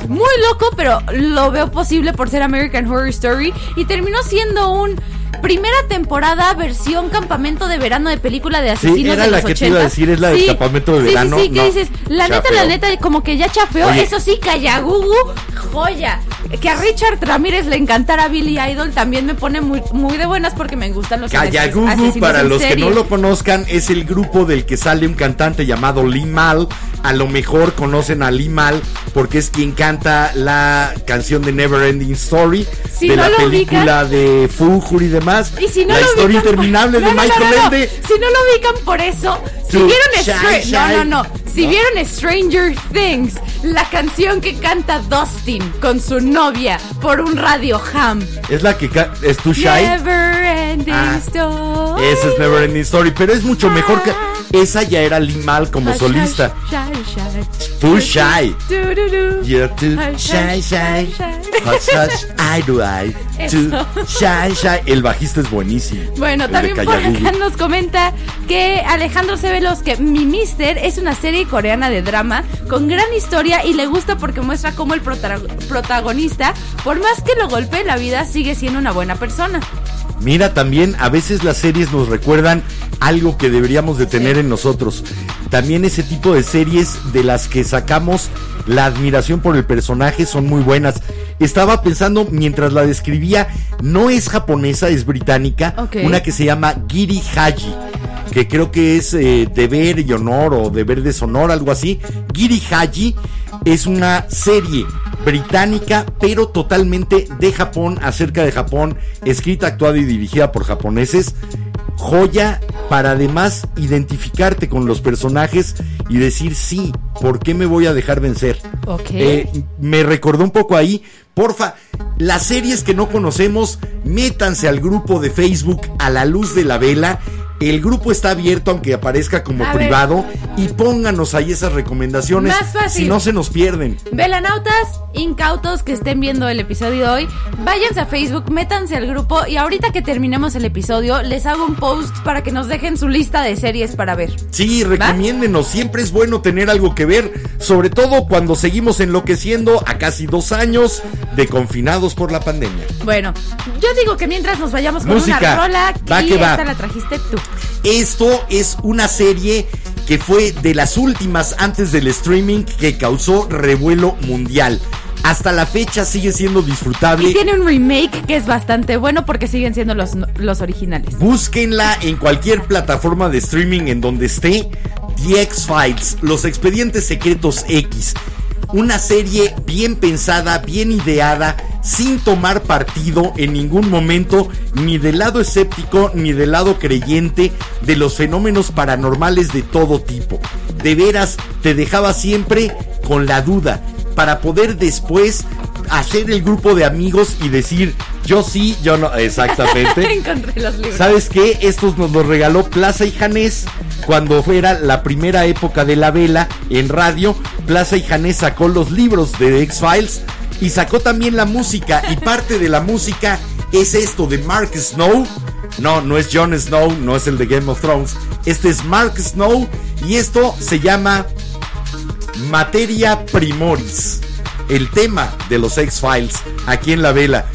Muy loco, pero lo veo posible por ser American Horror Story. Y terminó siendo un primera temporada versión campamento de verano de película de asesinos era de la los que te iba a 80s. decir, es la del campamento de Sí, verano. Sí, sí, No, dices, la neta, la neta, como que ya chafeó. Oye. Eso sí, Callagugu, joya. Que a Richard Ramírez le encantara Billy Idol también me pone muy, muy de buenas porque me gustan los Callagugu, para los que no lo conozcan, es el grupo del que sale un cantante llamado Lee Mal. A lo mejor conocen a Lee Mal porque es quien canta la canción de Never Ending Story Si de no la película de Fujur y demás. Y si no la lo historia ubican interminable No, de Michael. Ende. Si no lo ubican por eso, si vieron Stra-. No, no, no. Si ¿No? vieron Stranger Things, la canción que canta Dustin con su novia por un radio ham. Es la que es tu shy. Never ending Ah, story. Esa es Never Ending Story, pero es mucho mejor que esa ya era Lee Mal como solista. Too shy. You're too shy, shy. Hush, hush, I do I. Too shy, shy. El bajista es buenísimo. Bueno, El también por Callagugu. acá nos comenta que Alejandro Cebelos que Mi Mister es una serie coreana de drama con gran historia y le gusta porque muestra cómo el prota- protagonista, por más que lo golpee la vida, sigue siendo una buena persona. Mira, también a veces las series nos recuerdan algo que deberíamos de tener en nosotros. También ese tipo de series de las que sacamos la admiración por el personaje son muy buenas. Estaba pensando mientras la describía, no es japonesa, es británica, una que se llama Giri Haji, que creo que es eh, deber y honor o deber deshonor, algo así. Giri Haji es una serie británica, pero totalmente de Japón, acerca de Japón, escrita, actuada y dirigida por japoneses. Joya para además identificarte con los personajes y decir sí, ¿por qué me voy a dejar vencer? Ok. Eh, me recordó un poco ahí. Porfa, las series que no conocemos, métanse al grupo de Facebook a la luz de la vela. El grupo está abierto aunque aparezca como A ver. privado y pónganos ahí esas recomendaciones. Más fácil. Si no se nos pierden. Velanautas, incautos que estén viendo el episodio de hoy, váyanse a Facebook, métanse al grupo y ahorita que terminemos el episodio les hago un post para que nos dejen su lista de series para ver. Sí, recomiéndenos. Siempre es bueno tener algo que ver, sobre todo cuando seguimos enloqueciendo a casi dos años de confinados por la pandemia. Bueno, yo digo que mientras nos vayamos con Música. una rola, Va que va. esta la trajiste tú. Esto es una serie que fue de las últimas antes del streaming que causó revuelo mundial. Hasta la fecha sigue siendo disfrutable. Y tiene un remake que es bastante bueno porque siguen siendo los, los originales. Búsquenla en cualquier plataforma de streaming en donde esté. The X-Files, Los Expedientes Secretos X. Una serie bien pensada, bien ideada, sin tomar partido en ningún momento, ni del lado escéptico, ni del lado creyente de los fenómenos paranormales de todo tipo. De veras, te dejaba siempre con la duda, para poder después hacer el grupo de amigos y decir, yo sí, yo no, exactamente. Encontré los libros. ¿Sabes qué? Estos nos los regaló Plaza y Janés cuando fuera la primera época de la vela en radio. Plaza y Janés sacó los libros de X-Files y sacó también la música. Y parte de la música es esto de Mark Snow. No, no es Jon Snow, no es el de Game of Thrones. Este es Mark Snow y esto se llama Materia Primoris. El tema de los X-Files aquí en la vela.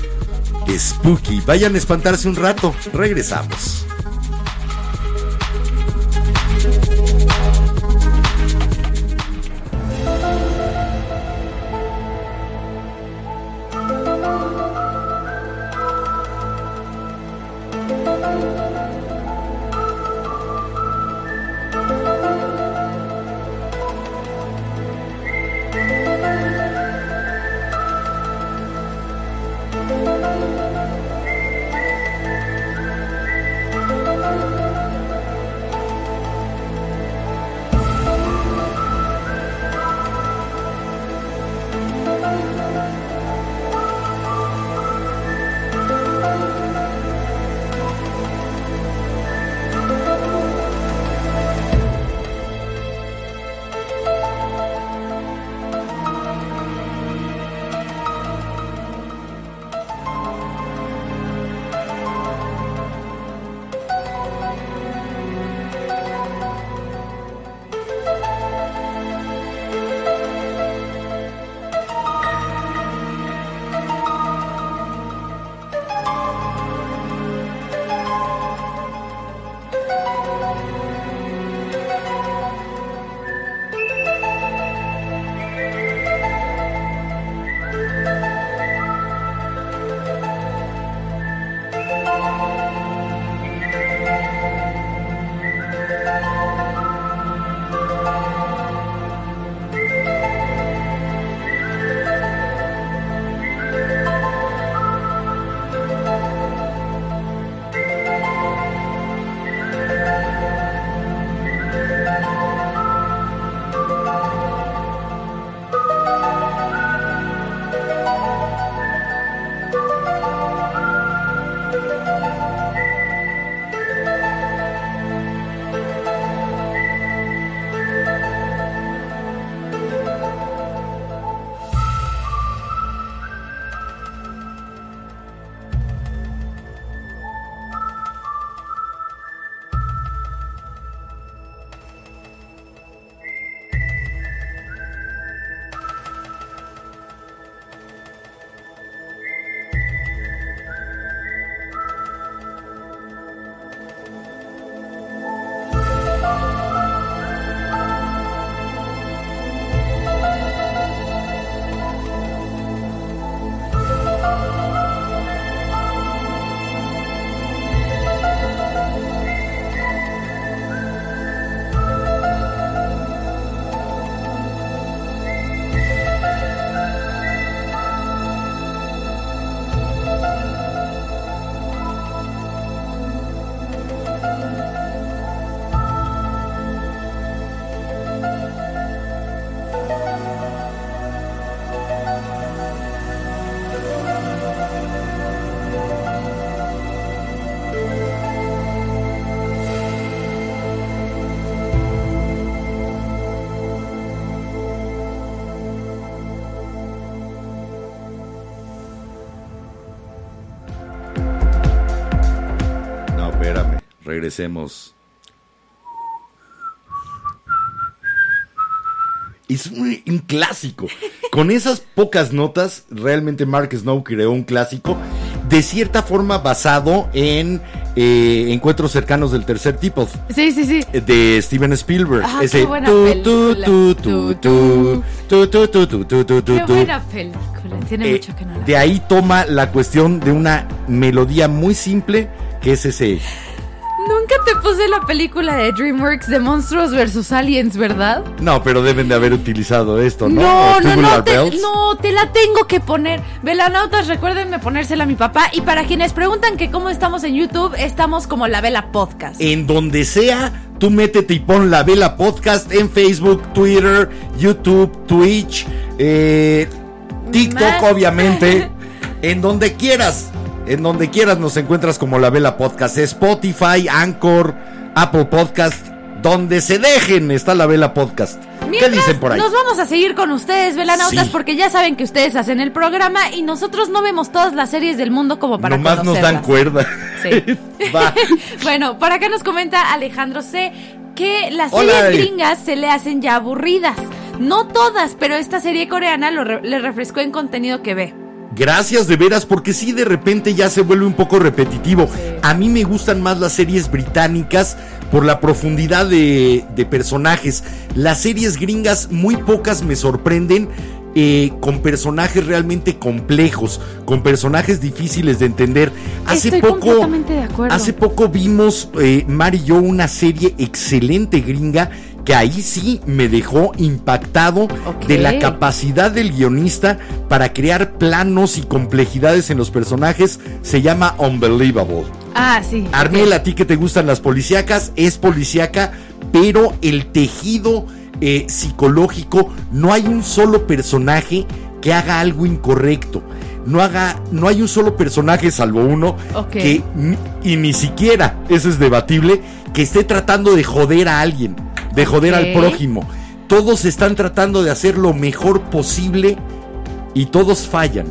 Spooky. Vayan a espantarse un rato. Regresamos. regresemos. Es un, clásico. Con esas pocas notas, realmente Mark Snow creó un clásico de cierta forma basado en Encuentros cercanos del tercer tipo. Sí, sí, sí. De Steven Spielberg. Ah, Ese qué buena película. Qué buena película. Tiene eh, mucho que no la De ahí toma la cuestión de una melodía muy simple que es ese Nunca te puse la película de DreamWorks de Monstruos versus Aliens, ¿verdad? No, pero deben de haber utilizado esto, ¿no? No, no, no, te, no, te la tengo que poner. Velanautas, recuérdenme ponérsela a mi papá. Y para quienes preguntan que cómo estamos en YouTube, estamos como la Vela Podcast. En donde sea, tú métete y pon la Vela Podcast en Facebook, Twitter, YouTube, Twitch, eh, TikTok, Más. obviamente. en donde quieras. En donde quieras nos encuentras como la Vela Podcast. Spotify, Anchor, Apple Podcast. Donde se dejen está la Vela Podcast. ¿Qué dicen por ahí? Nos vamos a seguir con ustedes, Velanautas, Sí. porque ya saben que ustedes hacen el programa y nosotros no vemos todas las series del mundo como para Nomás nos dan conocerlas. cuerda. Sí. Bueno, por acá nos comenta Alejandro C. que las Hola, series gringas se le hacen ya aburridas. No todas, pero esta serie coreana lo re- le refrescó en contenido que ve. Gracias de veras, porque sí de repente ya se vuelve un poco repetitivo. A mí me gustan más las series británicas por la profundidad de, de personajes. Las series gringas muy pocas me sorprenden. eh, con personajes realmente complejos, con personajes difíciles de entender. Hace Estoy poco, de hace poco vimos eh, Mar y yo una serie excelente gringa que ahí sí me dejó impactado de la capacidad del guionista para crear planos y complejidades en los personajes. Se llama Unbelievable. Ah, sí. Arnel, a ti que te gustan las policíacas, es policíaca, pero el tejido eh, psicológico, no hay un solo personaje que haga algo incorrecto. No haga, no hay un solo personaje, salvo uno, que y ni siquiera, eso es debatible, que esté tratando de joder a alguien, de joder al prójimo. Todos están tratando de hacer lo mejor posible y todos fallan.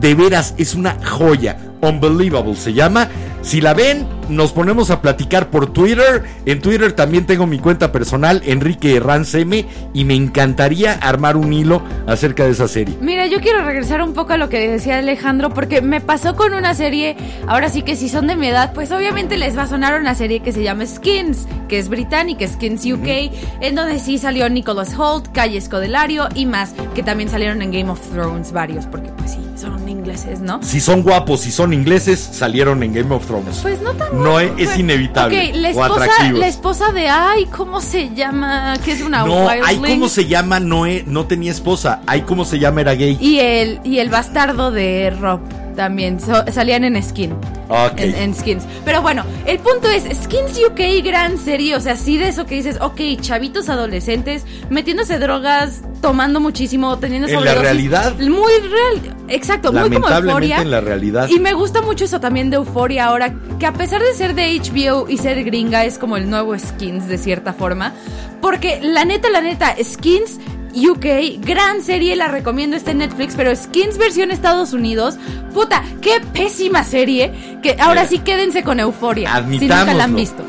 De veras, es una joya. Unbelievable se llama. Si la ven, nos ponemos a platicar por Twitter. En Twitter también tengo mi cuenta personal, Enrique Herranz M, y me encantaría armar un hilo acerca de esa serie. Mira, yo quiero regresar un poco a lo que decía Alejandro, porque me pasó con una serie, ahora sí que si son de mi edad, pues obviamente les va a sonar una serie que se llama Skins, que es británica, Skins UK, en donde sí salió Nicholas Holt, Calle Escodelario y más, que también salieron en Game of Thrones varios, porque pues sí, son ingleses, ¿no? Si son guapos, si son ingleses, salieron en Game of Thrones. Pues no tan No, es- es inevitable, Ok, la o esposa, la esposa de, ay, ¿cómo se llama? Que es una no, wildling. cómo se llama, no, no tenía esposa. Hay cómo se llama, era gay. Y el, y el bastardo de Rob también so- salían en Skin. Ok. En, en Skins. Pero bueno, el punto es, Skins UK, gran serie, o sea, sí de eso que dices, ok, chavitos adolescentes, metiéndose drogas, tomando muchísimo, teniendo En la realidad. Muy real, exacto, muy como euforia. en la realidad. Y me gusta mucho eso también de Euforia ahora, que a pesar de ser de HBO y ser gringa, es como el nuevo Skins de cierta forma. Porque la neta, la neta, Skins UK, gran serie, la recomiendo, está en Netflix, pero Skins versión Estados Unidos, puta, qué pésima serie, que ahora Mira, sí quédense con Euforia, si nunca la han visto.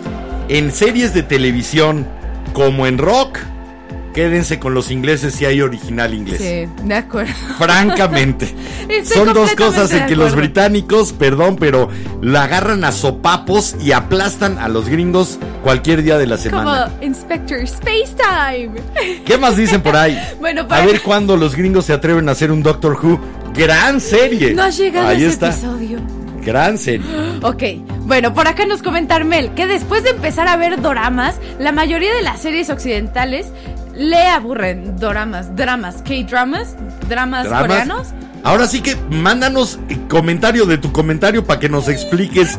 En series de televisión como en rock, quédense con los ingleses si hay original inglés. Sí, de acuerdo. Francamente. Son dos cosas en que los británicos, perdón, pero la agarran a sopapos y aplastan a los gringos cualquier día de la Como semana. Inspector Space Time. ¿Qué más dicen por ahí? Bueno, A para- ver cuándo los gringos se atreven a hacer un Doctor Who. Gran serie. No ha llegado Ahí ese está. episodio. Gran serie. Ok, bueno, por acá nos comenta Armel que después de empezar a ver doramas, la mayoría de las series occidentales le aburren doramas, dramas, K-dramas, dramas, ¿Dramas? coreanos. Ahora sí que mándanos eh, comentario de tu comentario para que nos expliques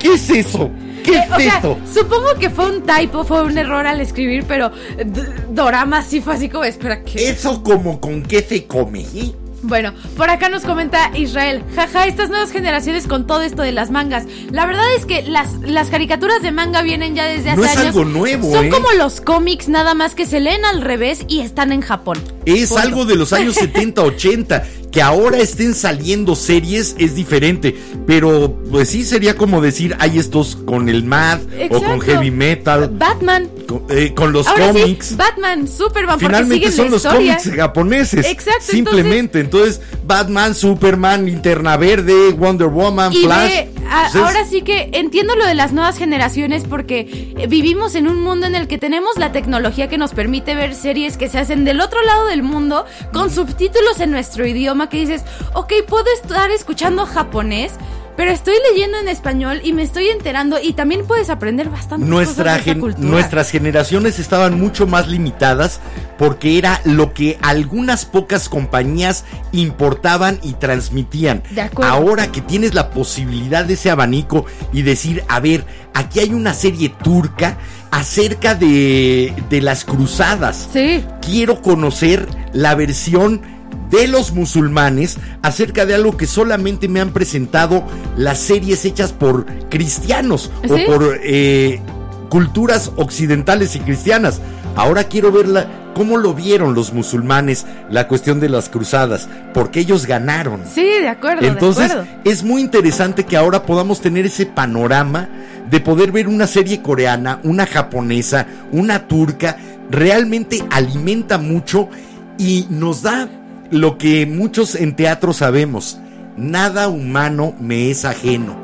qué es eso. ¿Qué es O sea, esto? supongo que fue un typo, fue un error al escribir, pero d- doramas sí fue así como, espera, ¿qué? Eso como con qué se come. ¿eh? Bueno, por acá nos comenta Israel, jaja, estas nuevas generaciones con todo esto de las mangas. La verdad es que las, las caricaturas de manga vienen ya desde hace No es años. algo nuevo, Son ¿eh? como los cómics, nada más que se leen al revés y están en Japón. Es Punto. algo de los años 70, 80, Que ahora estén saliendo series es diferente, pero pues sí sería como decir, hay estos con el MAD o con. Heavy Metal, Batman. Con, eh, con los Ahora cómics. sí, Batman, Superman, Finalmente porque son la los cómics japoneses. Exacto, Simplemente. Entonces, Batman, Superman, Linterna Verde, Wonder Woman, Y Flash. a- ahora sí que entiendo lo de las nuevas generaciones porque eh, vivimos en un mundo en el que tenemos la tecnología que nos permite ver series que se hacen del otro lado del mundo con subtítulos en nuestro idioma que dices, ok, puedo estar escuchando japonés. Pero estoy leyendo en español y me estoy enterando y también puedes aprender bastante Nuestra cosas de esta gen- cultura. nuestras generaciones estaban mucho más limitadas porque era lo que algunas pocas compañías importaban y transmitían. De acuerdo. Ahora que tienes la posibilidad de ese abanico y decir, a ver, aquí hay una serie turca acerca de, de las cruzadas. Sí. quiero conocer la versión de los musulmanes acerca de algo que solamente me han presentado las series hechas por cristianos ¿Sí? o por eh, culturas occidentales y cristianas. Ahora quiero verla, cómo lo vieron los musulmanes la cuestión de las cruzadas, porque ellos ganaron. Sí, de acuerdo, Entonces de acuerdo. es muy interesante que ahora podamos tener ese panorama de poder ver una serie coreana, una japonesa, una turca, realmente alimenta mucho y nos da lo que muchos en teatro sabemos, nada humano me es ajeno.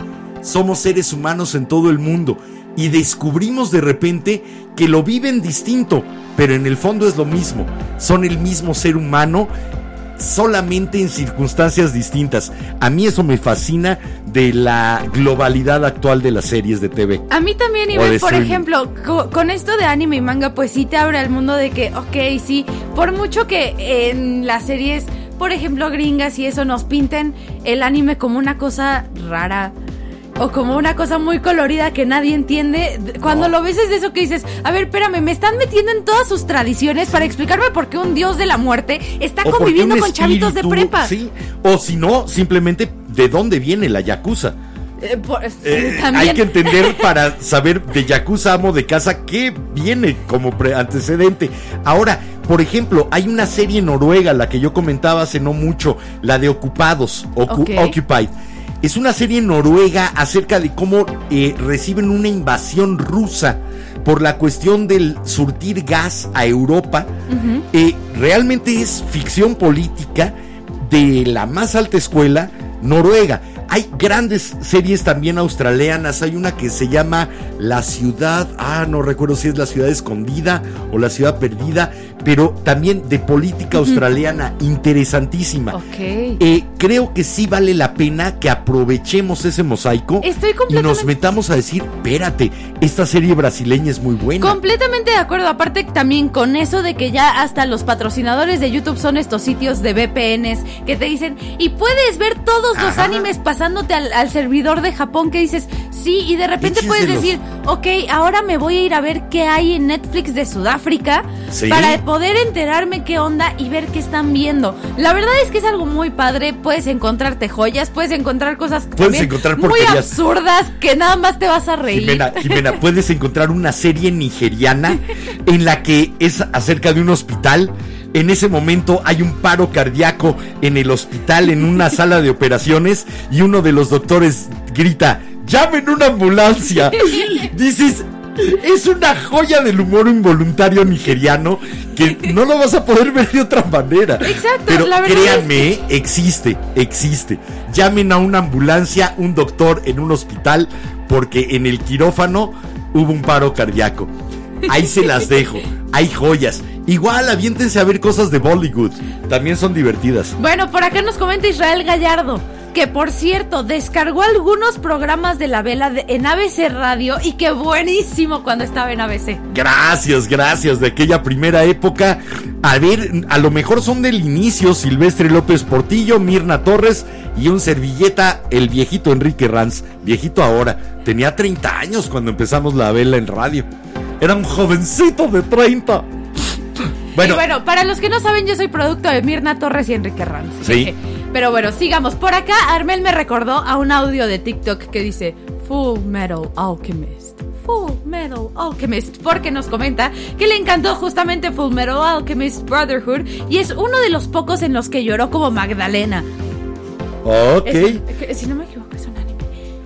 Somos seres humanos en todo el mundo y descubrimos de repente que lo viven distinto, pero en el fondo es lo mismo. Son el mismo ser humano solamente en circunstancias distintas. A mí eso me fascina de la globalidad actual de las series de TV. A mí también, Iván, por ejemplo, co- con esto de anime y manga, pues sí te abre al mundo de que, ok, sí, por mucho que en las series, por ejemplo, gringas y eso nos pinten el anime como una cosa rara. O como una cosa muy colorida que nadie entiende. Cuando No. lo ves es de eso que dices, a ver, espérame, me están metiendo en todas sus tradiciones para explicarme por qué un dios de la muerte está O conviviendo con chavitos de prepa. Sí, o si no, simplemente de dónde viene la yakuza. Eh, por- Eh, también. hay que entender para saber de Yakuza amo de casa qué viene como pre- antecedente. Ahora, por ejemplo, hay una serie noruega, la que yo comentaba hace no mucho, la de Ocupados, Ocu-. Occupied. Es una serie noruega acerca de cómo eh, reciben una invasión rusa por la cuestión del surtir gas a Europa. Eh, realmente es ficción política de la más alta escuela noruega. Hay grandes series también australianas. Hay una que se llama La Ciudad. Ah, no recuerdo si es La Ciudad Escondida o La Ciudad Perdida. Pero también de política australiana. Interesantísima. Ok. Eh, creo que sí vale la pena que aprovechemos ese mosaico Estoy y nos completamente- metamos a decir, espérate, esta serie brasileña es muy buena. Completamente de acuerdo. Aparte también con eso de que ya hasta los patrocinadores de YouTube son estos sitios de VPNs que te dicen y puedes ver todos los animes pasándote al, al servidor de Japón que dices sí y de repente puedes decir ok ahora me voy a ir a ver qué hay en Netflix de Sudáfrica Sí. para poder enterarme qué onda y ver qué están viendo. La verdad es que es algo muy padre. Puedes encontrarte joyas, puedes encontrar cosas también encontrar muy absurdas que nada más te vas a reír. Jimena, Jimena, puedes encontrar una serie nigeriana en la que es acerca de un hospital. En ese momento hay un paro cardíaco en el hospital, en una sala de operaciones, y uno de los doctores grita, llamen una ambulancia. Dices, es una joya del humor involuntario nigeriano que no lo vas a poder ver de otra manera. Exacto, Pero la verdad créanme, existe, existe. Llamen a una ambulancia, un doctor en un hospital, porque en el quirófano hubo un paro cardíaco. Ahí se las dejo. Hay joyas. Igual aviéntense a ver cosas de Bollywood. También son divertidas. Bueno, por acá nos comenta Israel Gallardo. Que por cierto, descargó algunos programas de la vela de- en ABC Radio y que buenísimo cuando estaba en ABC. Gracias, gracias de aquella primera época. A ver, a lo mejor son del inicio Silvestre López Portillo, Mirna Torres y un servilleta, el viejito Enrique Ranz. Viejito ahora. Tenía 30 años cuando empezamos la vela en radio. Era un jovencito de 30. y bueno, para los que no saben, yo soy producto de Mirna Torres y Enrique Ranz. Sí. Pero bueno, sigamos. Por acá, Armel me recordó a un audio de TikTok que dice Full Metal Alchemist. Full Metal Alchemist porque nos comenta que le encantó justamente Full Metal Alchemist Brotherhood y es uno de los pocos en los que lloró como Magdalena. Ok. Es- si no me equivoco, es un anime.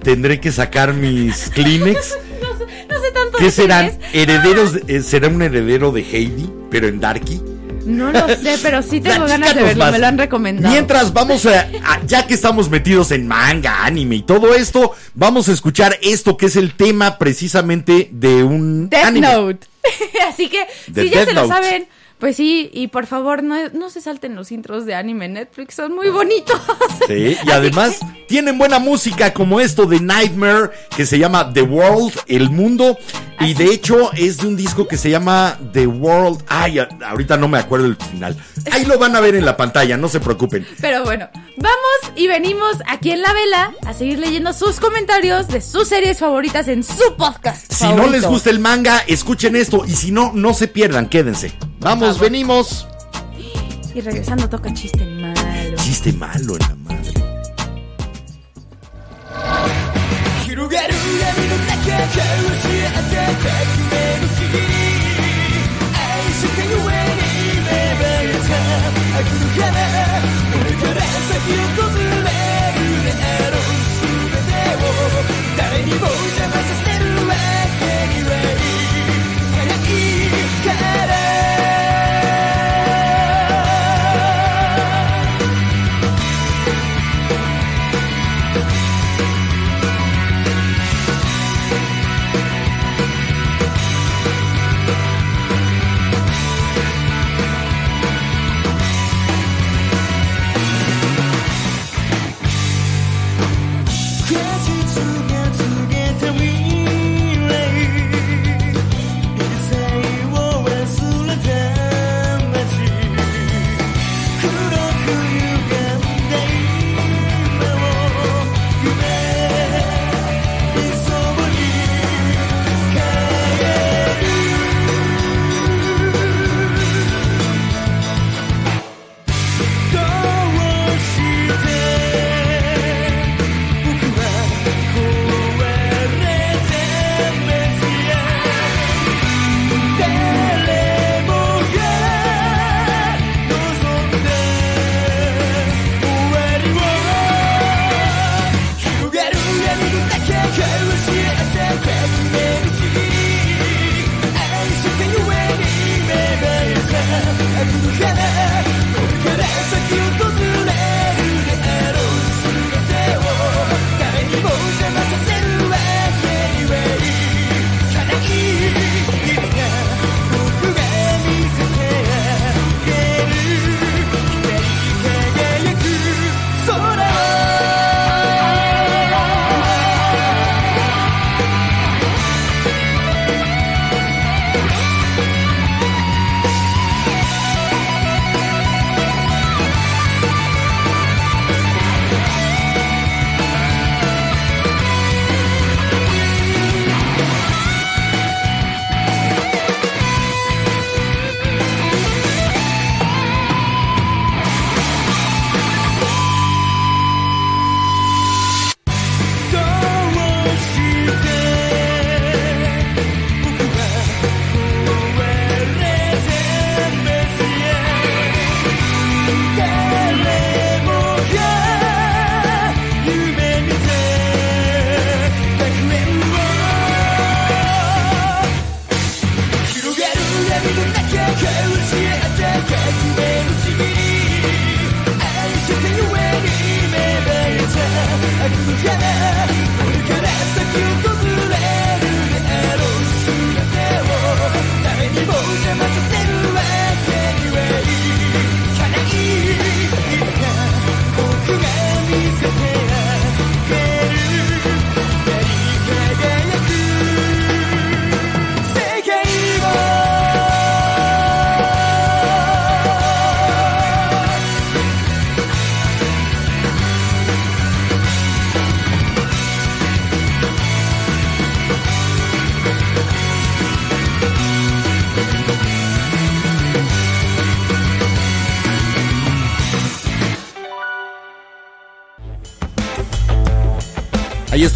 Tendré que sacar mis Kleenex. No sé, no sé tanto ¿Qué serán? ¿Herederos? de- eh, ¿Será un heredero de Heidi, pero en Darky? No lo sé, pero sí tengo ganas de verlo, me lo han recomendado. Mientras vamos a, a- ya que estamos metidos en manga, anime y todo esto, vamos a escuchar esto que es el tema precisamente de un Death anime. Note. Así que, si ya se lo saben, pues sí, y por favor, no, no se salten los intros de anime Netflix, son muy bonitos. Sí, y además tienen buena música como esto de Nightmare que se llama The World, el mundo. Y de hecho es de un disco que se llama The World. Ay, ahorita no me acuerdo el final. Ahí lo van a ver en la pantalla, no se preocupen. Pero bueno, vamos y venimos aquí en La Vela a seguir leyendo sus comentarios de sus series favoritas en su podcast. Si no les gusta el manga, escuchen esto. Y si no, no se pierdan, quédense. Vamos, venimos. Y regresando toca chiste malo. Chiste malo en la madre.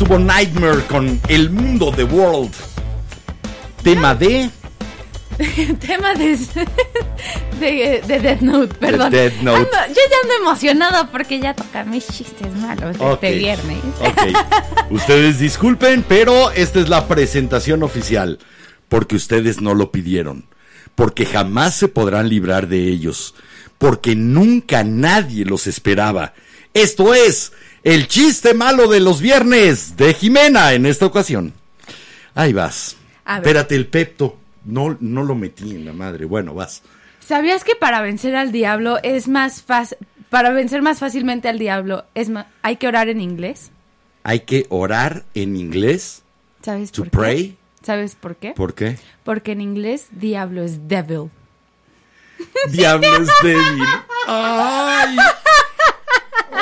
Estuvo Nightmare con El Mundo The World. Tema de Tema de, de, de Death Note, perdón. Death Note. Ando- yo ya ando emocionada porque ya toca mis chistes malos de Ok. este viernes. Ok. Ustedes disculpen, pero esta es la presentación oficial. Porque ustedes no lo pidieron. Porque jamás se podrán librar de ellos. Porque nunca nadie los esperaba. Esto es el chiste malo de los viernes de Jimena en esta ocasión. Ahí vas. Espérate, el pepto. No, no lo metí en la madre. Bueno, vas. ¿Sabías que para vencer al diablo es más fácil, para vencer más fácilmente al diablo es ma- hay que orar en inglés? Hay que orar en inglés. ¿Sabes To por qué? pray. ¿Sabes por qué? ¿Por qué? Porque en inglés diablo es devil. Diablo es débil. Ay.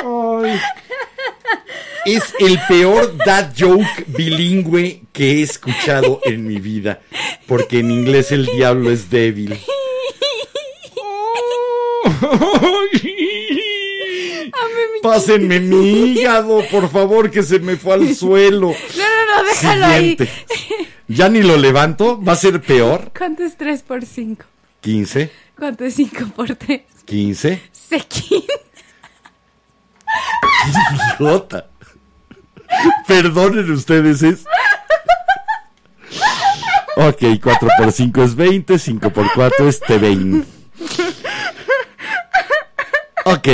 Ay. Es el peor dad joke bilingüe que he escuchado en mi vida. Porque en inglés el diablo es débil. Pásenme mi hígado, por favor, que se me fue al suelo. No, no, no, déjalo ahí. Siguiente. Ya ni lo levanto, va a ser peor. ¿Cuánto es 3 por 5? 15, ¿Cuánto es 5 por 3? 15. Sequín. idiota. Perdonen ustedes, es. Ok, 4 por 5 es 20, 5 por 4 es 20. Ok,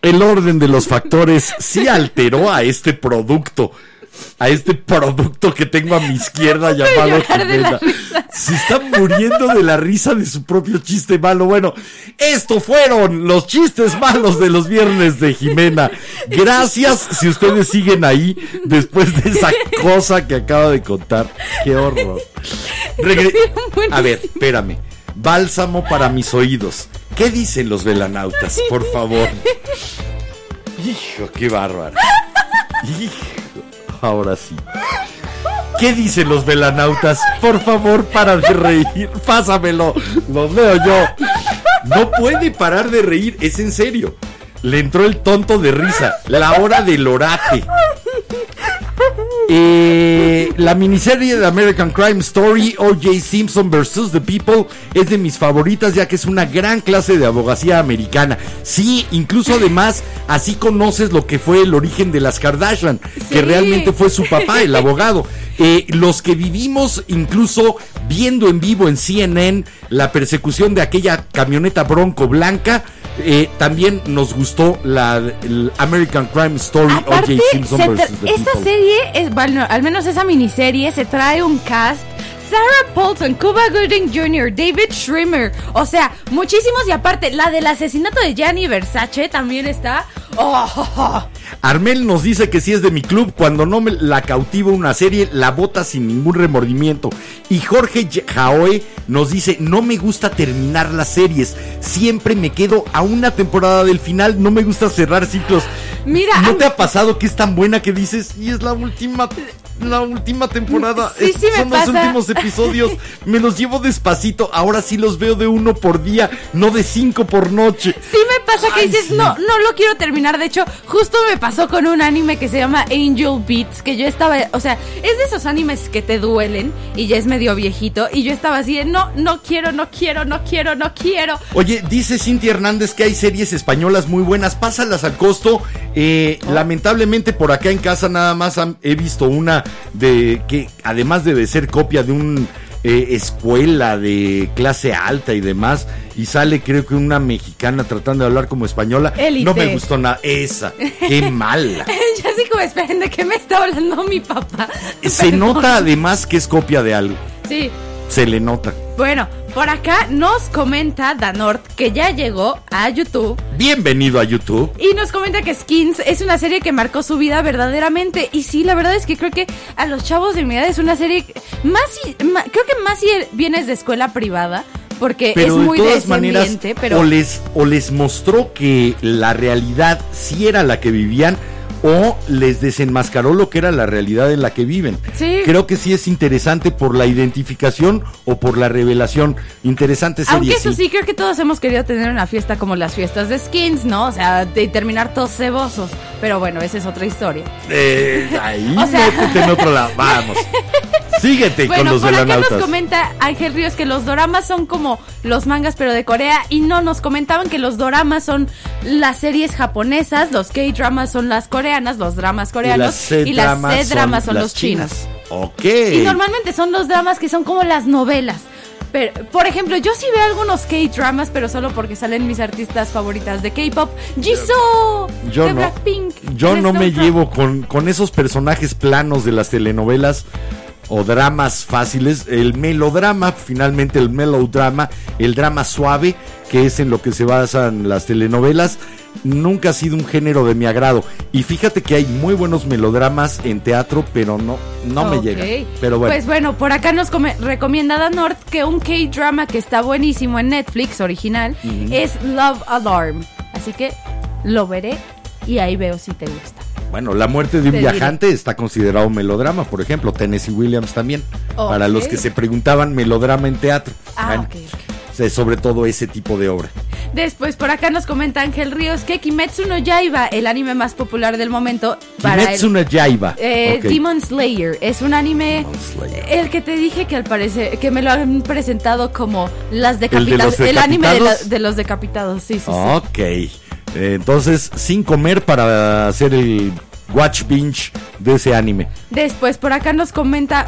el orden de los factores sí alteró a este producto. A este producto que tengo a mi izquierda llamado Jimena. Se está muriendo de la risa de su propio chiste malo. Bueno, estos fueron los chistes malos de los viernes de Jimena. Gracias si ustedes siguen ahí después de esa cosa que acaba de contar. Qué horror. Regre- a ver, espérame. Bálsamo para mis oídos. ¿Qué dicen los velanautas? Por favor. Hijo, qué bárbaro. Hijo, ahora sí. ¿Qué dicen los velanautas? Por favor, para de reír. Pásamelo. Los leo yo. No puede parar de reír. Es en serio. Le entró el tonto de risa. La hora del orate. Eh, la miniserie de American Crime Story, O.J. Simpson vs. The People, es de mis favoritas ya que es una gran clase de abogacía americana. Sí, incluso además, así conoces lo que fue el origen de las Kardashian, que realmente fue su papá, el abogado. Eh, los que vivimos incluso viendo en vivo en CNN la persecución de aquella camioneta bronco blanca, eh, también nos gustó la el American Crime Story, Aparte, O.J. Simpson se The esa People. serie, es, bueno, al menos esa miniserie, se trae un cast. Sarah Paulson, Cuba Gooding Jr., David Schwimmer, o sea, muchísimos y aparte, la del asesinato de Gianni Versace también está. Oh, Armel nos dice que si es de mi club, cuando no me la cautiva una serie, la bota sin ningún remordimiento. Y Jorge Jaoe nos dice, no me gusta terminar las series, siempre me quedo a una temporada del final, no me gusta cerrar ciclos. Mira, ¿no te ha pasado que es tan buena que dices, y es la última, la última temporada? Sí, sí me son los últimos episodios, me los llevo despacito, ahora sí los veo de uno por día, no de cinco por noche. Sí me pasa que dices, sí. no, no lo quiero terminar. De hecho, justo me pasó con un anime que se llama Angel Beats, que yo estaba, o sea, es de esos animes que te duelen y ya es medio viejito. Y yo estaba así de, no, no quiero, no quiero, no quiero, no quiero. Oye, dice Cintia Hernández que hay series españolas muy buenas, pásalas al costo. Eh, Lamentablemente por acá en casa nada más han- he visto una de que además de ser copia de un eh, escuela de clase alta y demás, y sale creo que una mexicana tratando de hablar como española. Élite. No me gustó nada. Esa, qué mala. ya así como, esperen, ¿de qué me está hablando mi papá? Se Perdón. nota además que es copia de algo. Sí. Se le nota. Bueno, por acá nos comenta Danort que ya llegó a YouTube Bienvenido a YouTube. Y nos comenta que Skins es una serie que marcó su vida verdaderamente. Y sí, la verdad es que creo que a los chavos de mi edad es una serie más, creo que más si vienes de escuela privada, porque pero es muy de todas maneras ambiente, pero o les o les mostró que la realidad sí era la que vivían o les desenmascaró lo que era la realidad en la que viven. Sí. Creo que sí es interesante por la identificación o por la revelación. Interesante serie. aunque eso sí, creo que todos hemos querido tener una fiesta como las fiestas de Skins, ¿no? O sea, de terminar todos cebosos. Pero bueno, esa es otra historia. Eh, ahí O sea- métete en otro lado. Vamos. Síguete con Bueno, los por acá nos comenta Ángel Ríos que los doramas son como los mangas pero de Corea y no nos comentaban que los doramas son las series japonesas, los K-dramas son las coreanas, los dramas coreanos y las C-dramas son, los chinos. Ok. Y normalmente son los dramas que son como las novelas. Pero, por ejemplo, yo sí veo algunos K-dramas, pero solo porque salen mis artistas favoritas de K-pop. Jisoo, Yo de no. Blackpink. Yo no me llevo con, con esos personajes planos de las telenovelas o dramas fáciles. El melodrama, finalmente el melodrama, el drama suave, que es en lo que se basan las telenovelas, nunca ha sido un género de mi agrado. Y fíjate que hay muy buenos melodramas en teatro, pero no, no me Ok. llega. Pero bueno. Pues bueno, por acá nos come- recomienda Dan North que un K-drama que está buenísimo en Netflix, original, es Love Alarm. Así que lo veré y ahí veo si te gusta. Bueno, la muerte de un viajante está considerado melodrama, por ejemplo, Tennessee Williams también. Para los que se preguntaban melodrama en teatro. Ah, Bueno, ok, ok. o sea, sobre todo ese tipo de obra. Después por acá nos comenta Ángel Ríos que Kimetsu no Yaiba, el anime más popular del momento, para Kimetsu no Yaiba. Eh. Demon Slayer es un anime el que te dije que al parecer que me lo han presentado como las de decapitadas el, anime de, la- decapitados? de los decapitados sí sí, sí. Ok. Eh, Entonces, sin comer para hacer el watch binge de ese anime. Después por acá nos comenta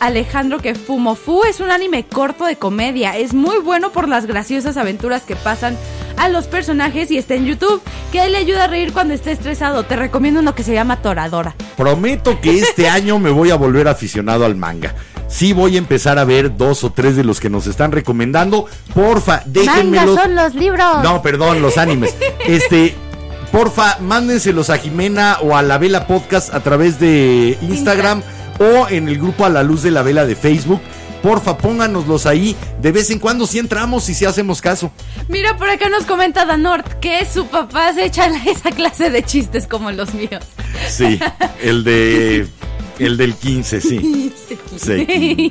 Alejandro que Fumofu es un anime corto de comedia. Es muy bueno por las graciosas aventuras que pasan a los personajes y está en YouTube. Que le ayuda a reír cuando esté estresado. Te recomiendo uno que se llama Toradora. Prometo que este año me voy a volver aficionado al manga. Sí voy a empezar a ver dos o tres de los que nos están recomendando. Porfa. Manga son los libros. No, perdón, los animes. Este, porfa, mándenselos a Jimena o a la Vela Podcast a través de Instagram o en el grupo A la Luz de la Vela de Facebook. Porfa, pónganoslos ahí. De vez en cuando si entramos y si hacemos caso. Mira, por acá nos comenta Danort que su papá se echa esa clase de chistes como los míos. Sí, el de. El del 15, sí. Sí.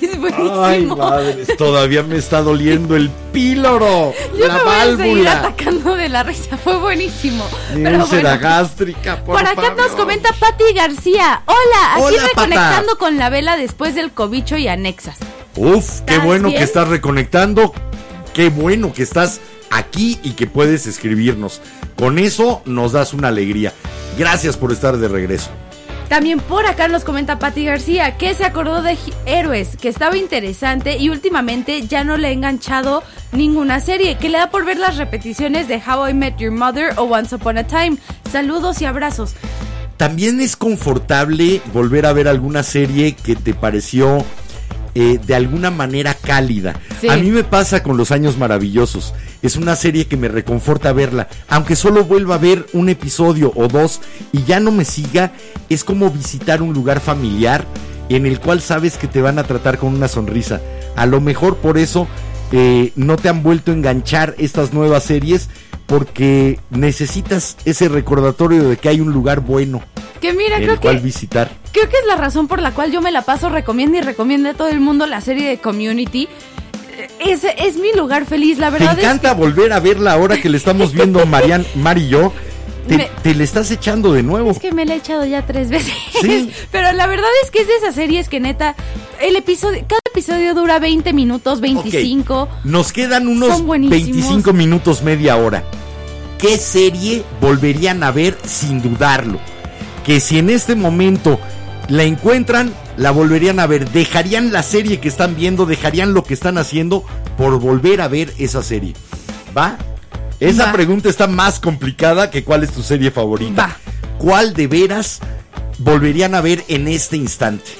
es buenísimo. Ay, todavía me está doliendo el píloro. Yo la me voy a seguir válvula. atacando de la risa, fue buenísimo. Pero bueno, gástrica, por, por acá favor. nos comenta Patti García. Hola, aquí Hola, Pata. reconectando con la vela después del cobicho y anexas. Uf, qué ¿Estás bueno bien? que estás reconectando. Qué bueno que estás aquí y que puedes escribirnos. Con eso nos das una alegría. Gracias por estar de regreso. También por acá nos comenta Patti García que se acordó de Héroes, que estaba interesante y últimamente ya no le he enganchado ninguna serie, que le da por ver las repeticiones de How I Met Your Mother o Once Upon a Time. Saludos y abrazos. También es confortable volver a ver alguna serie que te pareció eh, de alguna manera cálida. Sí. A mí me pasa con Los Años Maravillosos. Es una serie que me reconforta verla. Aunque solo vuelva a ver un episodio o dos y ya no me siga, es como visitar un lugar familiar en el cual sabes que te van a tratar con una sonrisa. A lo mejor por eso eh, no te han vuelto a enganchar estas nuevas series porque necesitas ese recordatorio de que hay un lugar bueno Que mira, el creo cual que, visitar. creo que es la razón por la cual yo me la paso recomiendo y recomiendo a todo el mundo la serie de Community. Eh, Es, es mi lugar feliz, la verdad encanta es que volver a verla ahora que le estamos viendo Marian, Mar y yo. Te, Me- te le estás echando de nuevo. Es que me la he echado ya tres veces. Sí. Pero la verdad es que es de esas series que neta, el episodio, cada episodio dura 20 minutos, 25. Ok, Nos quedan unos Son buenísimos. 25 minutos, media hora. ¿Qué serie volverían a ver sin dudarlo? Que si en este momento la encuentran, la volverían a ver. Dejarían la serie que están viendo, dejarían lo que están haciendo por volver a ver esa serie. ¿Va? Esa Va. pregunta está más complicada que cuál es tu serie favorita. Va. ¿Cuál de veras volverían a ver en este instante?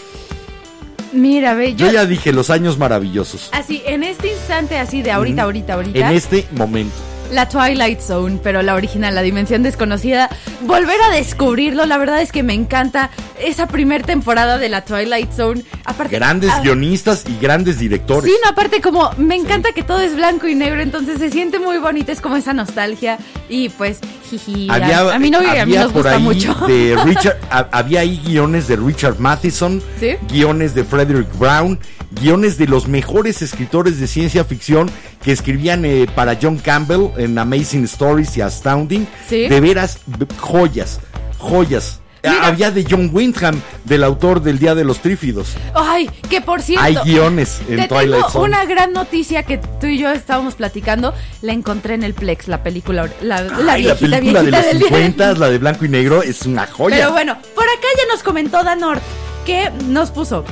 Mira, ve, Yo yo, ya dije los años maravillosos. así, en este instante, así de ahorita, ahorita, ahorita. En este momento. La Twilight Zone, pero la original, la dimensión desconocida. Volver a descubrirlo, la verdad es que me encanta esa primer temporada de la Twilight Zone. Aparte, Grandes ah, guionistas y grandes directores. Sí, no, aparte como me encanta que todo es blanco y negro, entonces se siente muy bonito, es como esa nostalgia y pues jiji, a, a mi novio y a mí había nos gusta ahí mucho. de Richard, ha- había ahí guiones de Richard Matheson, ¿Sí? guiones de Frederick Brown, guiones de los mejores escritores de ciencia ficción que escribían eh, para John Campbell en Amazing Stories y Astounding. ¿Sí? De veras, joyas, joyas. Mira. Había de John Wyndham, del autor del Día de los Trífidos. Ay, que por cierto. Hay guiones en Te Twilight tengo Zone. una gran noticia que tú y yo estábamos platicando. La encontré en el Plex, la película, la, la Ay, la viejita, película de los del día. 50, la de blanco y negro, es una joya. Pero bueno, por acá ya nos comentó Danort que nos puso.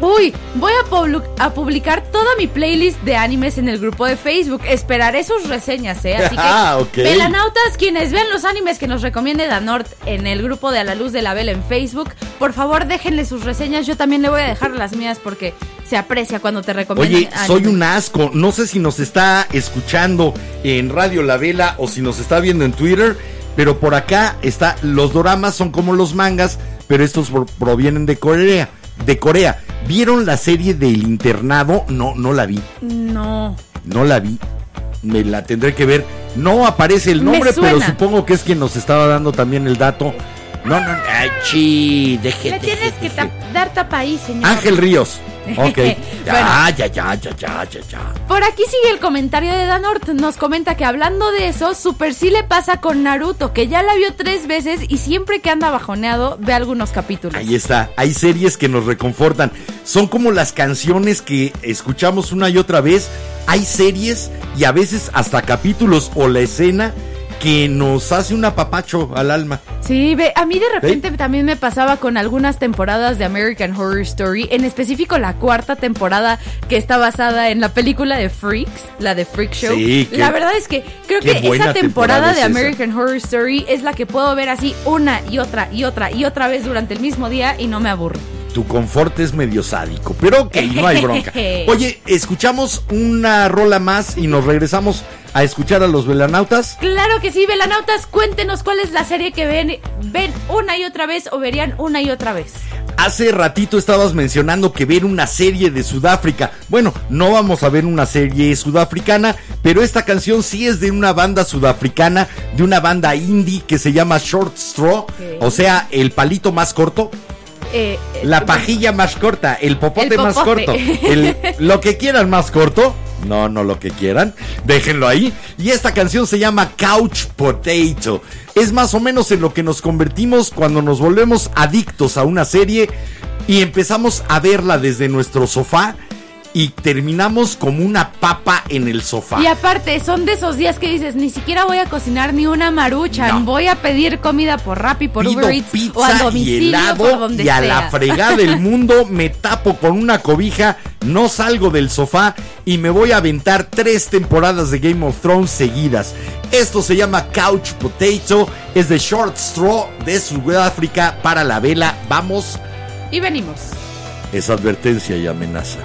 Uy, voy a, publi- a publicar toda mi playlist de animes en el grupo de Facebook. Esperaré sus reseñas, ¿eh? Así que, Ah, ok. velanautas, quienes vean los animes que nos recomiende Danort en el grupo de A la Luz de la Vela en Facebook, por favor déjenle sus reseñas. Yo también le voy a dejar las mías porque se aprecia cuando te recomiendan Oye, soy un asco. No sé si nos está escuchando en Radio La Vela o si nos está viendo en Twitter, pero por acá está. Los doramas son como los mangas, pero estos pro- provienen de Corea. De Corea. ¿Vieron la serie del internado? No, no la vi. No. No la vi. Me la tendré que ver. No aparece el nombre, pero supongo que es quien nos estaba dando también el dato. No, no, ay, chi, deje, Le tienes que tap- dar tapa ahí, señor. Ángel Ríos. Ok. Ya, Bueno. ya, ya, ya, ya, ya, ya. Por aquí sigue el comentario de Danort. Nos comenta que hablando de eso, Super sí le pasa con Naruto, que ya la vio tres veces y siempre que anda bajoneado ve algunos capítulos. Ahí está, hay series que nos reconfortan. Son como las canciones que escuchamos una y otra vez. Hay series y a veces hasta capítulos o la escena que nos hace un apapacho al alma. Sí, ve, a mí de repente también me pasaba con algunas temporadas de American Horror Story, en específico la cuarta temporada que está basada en la película de Freaks, la de Freak Show. Sí, qué- la verdad es que creo que esa temporada, temporada de esa. American Horror Story es la que puedo ver así una y otra y otra y otra vez durante el mismo día y no me aburro. Tu confort es medio sádico, pero ok, no hay bronca. Oye, escuchamos una rola más y nos regresamos a escuchar a los velanautas. Claro que sí, velanautas, cuéntenos cuál es la serie que ven, ven una y otra vez o verían una y otra vez. Hace ratito estabas mencionando que ver una serie de Sudáfrica. Bueno, no vamos a ver una serie sudafricana, pero esta canción sí es de una banda sudafricana, de una banda indie que se llama Short Straw, o sea, el palito más corto. Eh, eh, La pajilla más corta, el popote, El más corto, el- lo que quieran más corto. No, no lo que quieran, déjenlo ahí. Y esta canción se llama Couch Potato. Es más o menos en lo que nos convertimos cuando nos volvemos adictos a una serie y empezamos a verla desde nuestro sofá y terminamos como una papa en el sofá. Y aparte, son de esos días que dices, ni siquiera voy a cocinar ni una marucha, No. voy a pedir comida por Rappi, por Pido Uber Eats pizza o a y por helado donde y a sea. la fregada del mundo me tapo con una cobija, no salgo del sofá y me voy a aventar tres temporadas de Game of Thrones seguidas. Esto se llama Couch Potato, es de Short Straw de Sudáfrica para la vela. Vamos, Y venimos. es advertencia y amenaza.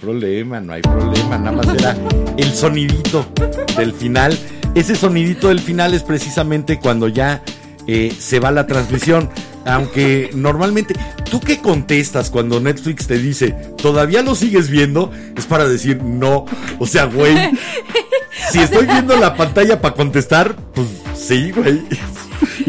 Problema, no hay problema. Nada más era el sonidito del final. Ese sonidito del final es precisamente cuando ya eh, se va la transmisión. Aunque normalmente, ¿tú qué contestas cuando Netflix te dice, ¿todavía lo sigues viendo? Es para decir no. O sea, güey, si estoy viendo la pantalla para contestar, pues sí, güey.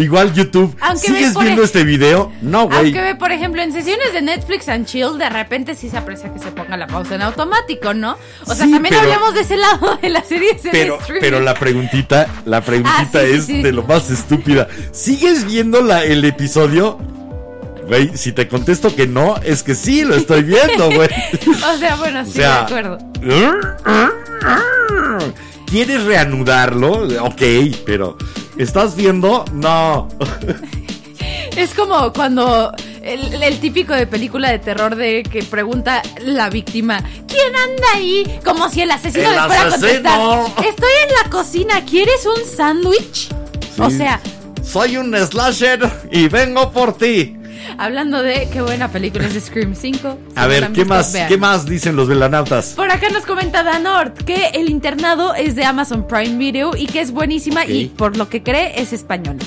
Igual YouTube, Aunque ¿sigues viendo este video? No, güey. Aunque ve, por ejemplo, en sesiones de Netflix and Chill, de repente sí se aprecia que se ponga la pausa en automático, ¿no? O sea, Sí, también pero- hablemos de ese lado de la serie Pero, pero la preguntita, la preguntita Ah, sí, es sí. de lo más estúpida. ¿Sigues viendo la, el episodio? Güey, si te contesto que no, es que sí, lo estoy viendo, güey. O sea, bueno, O sí, sea, de acuerdo. ¿Quieres reanudarlo? Ok, pero ¿estás viendo? No. Es como cuando el, el típico de película de terror de que pregunta la víctima, ¿quién anda ahí? Como si el asesino El le fuera a contestar. Estoy en la cocina, ¿quieres un sándwich? O sea, Soy un slasher y vengo por ti. Hablando de qué buena película es Scream 5. si A ver, ¿qué más, vean. ¿qué más dicen los velanautas? Por acá nos comenta Danort que el internado es de Amazon Prime Video y que es buenísima y por lo que cree es española.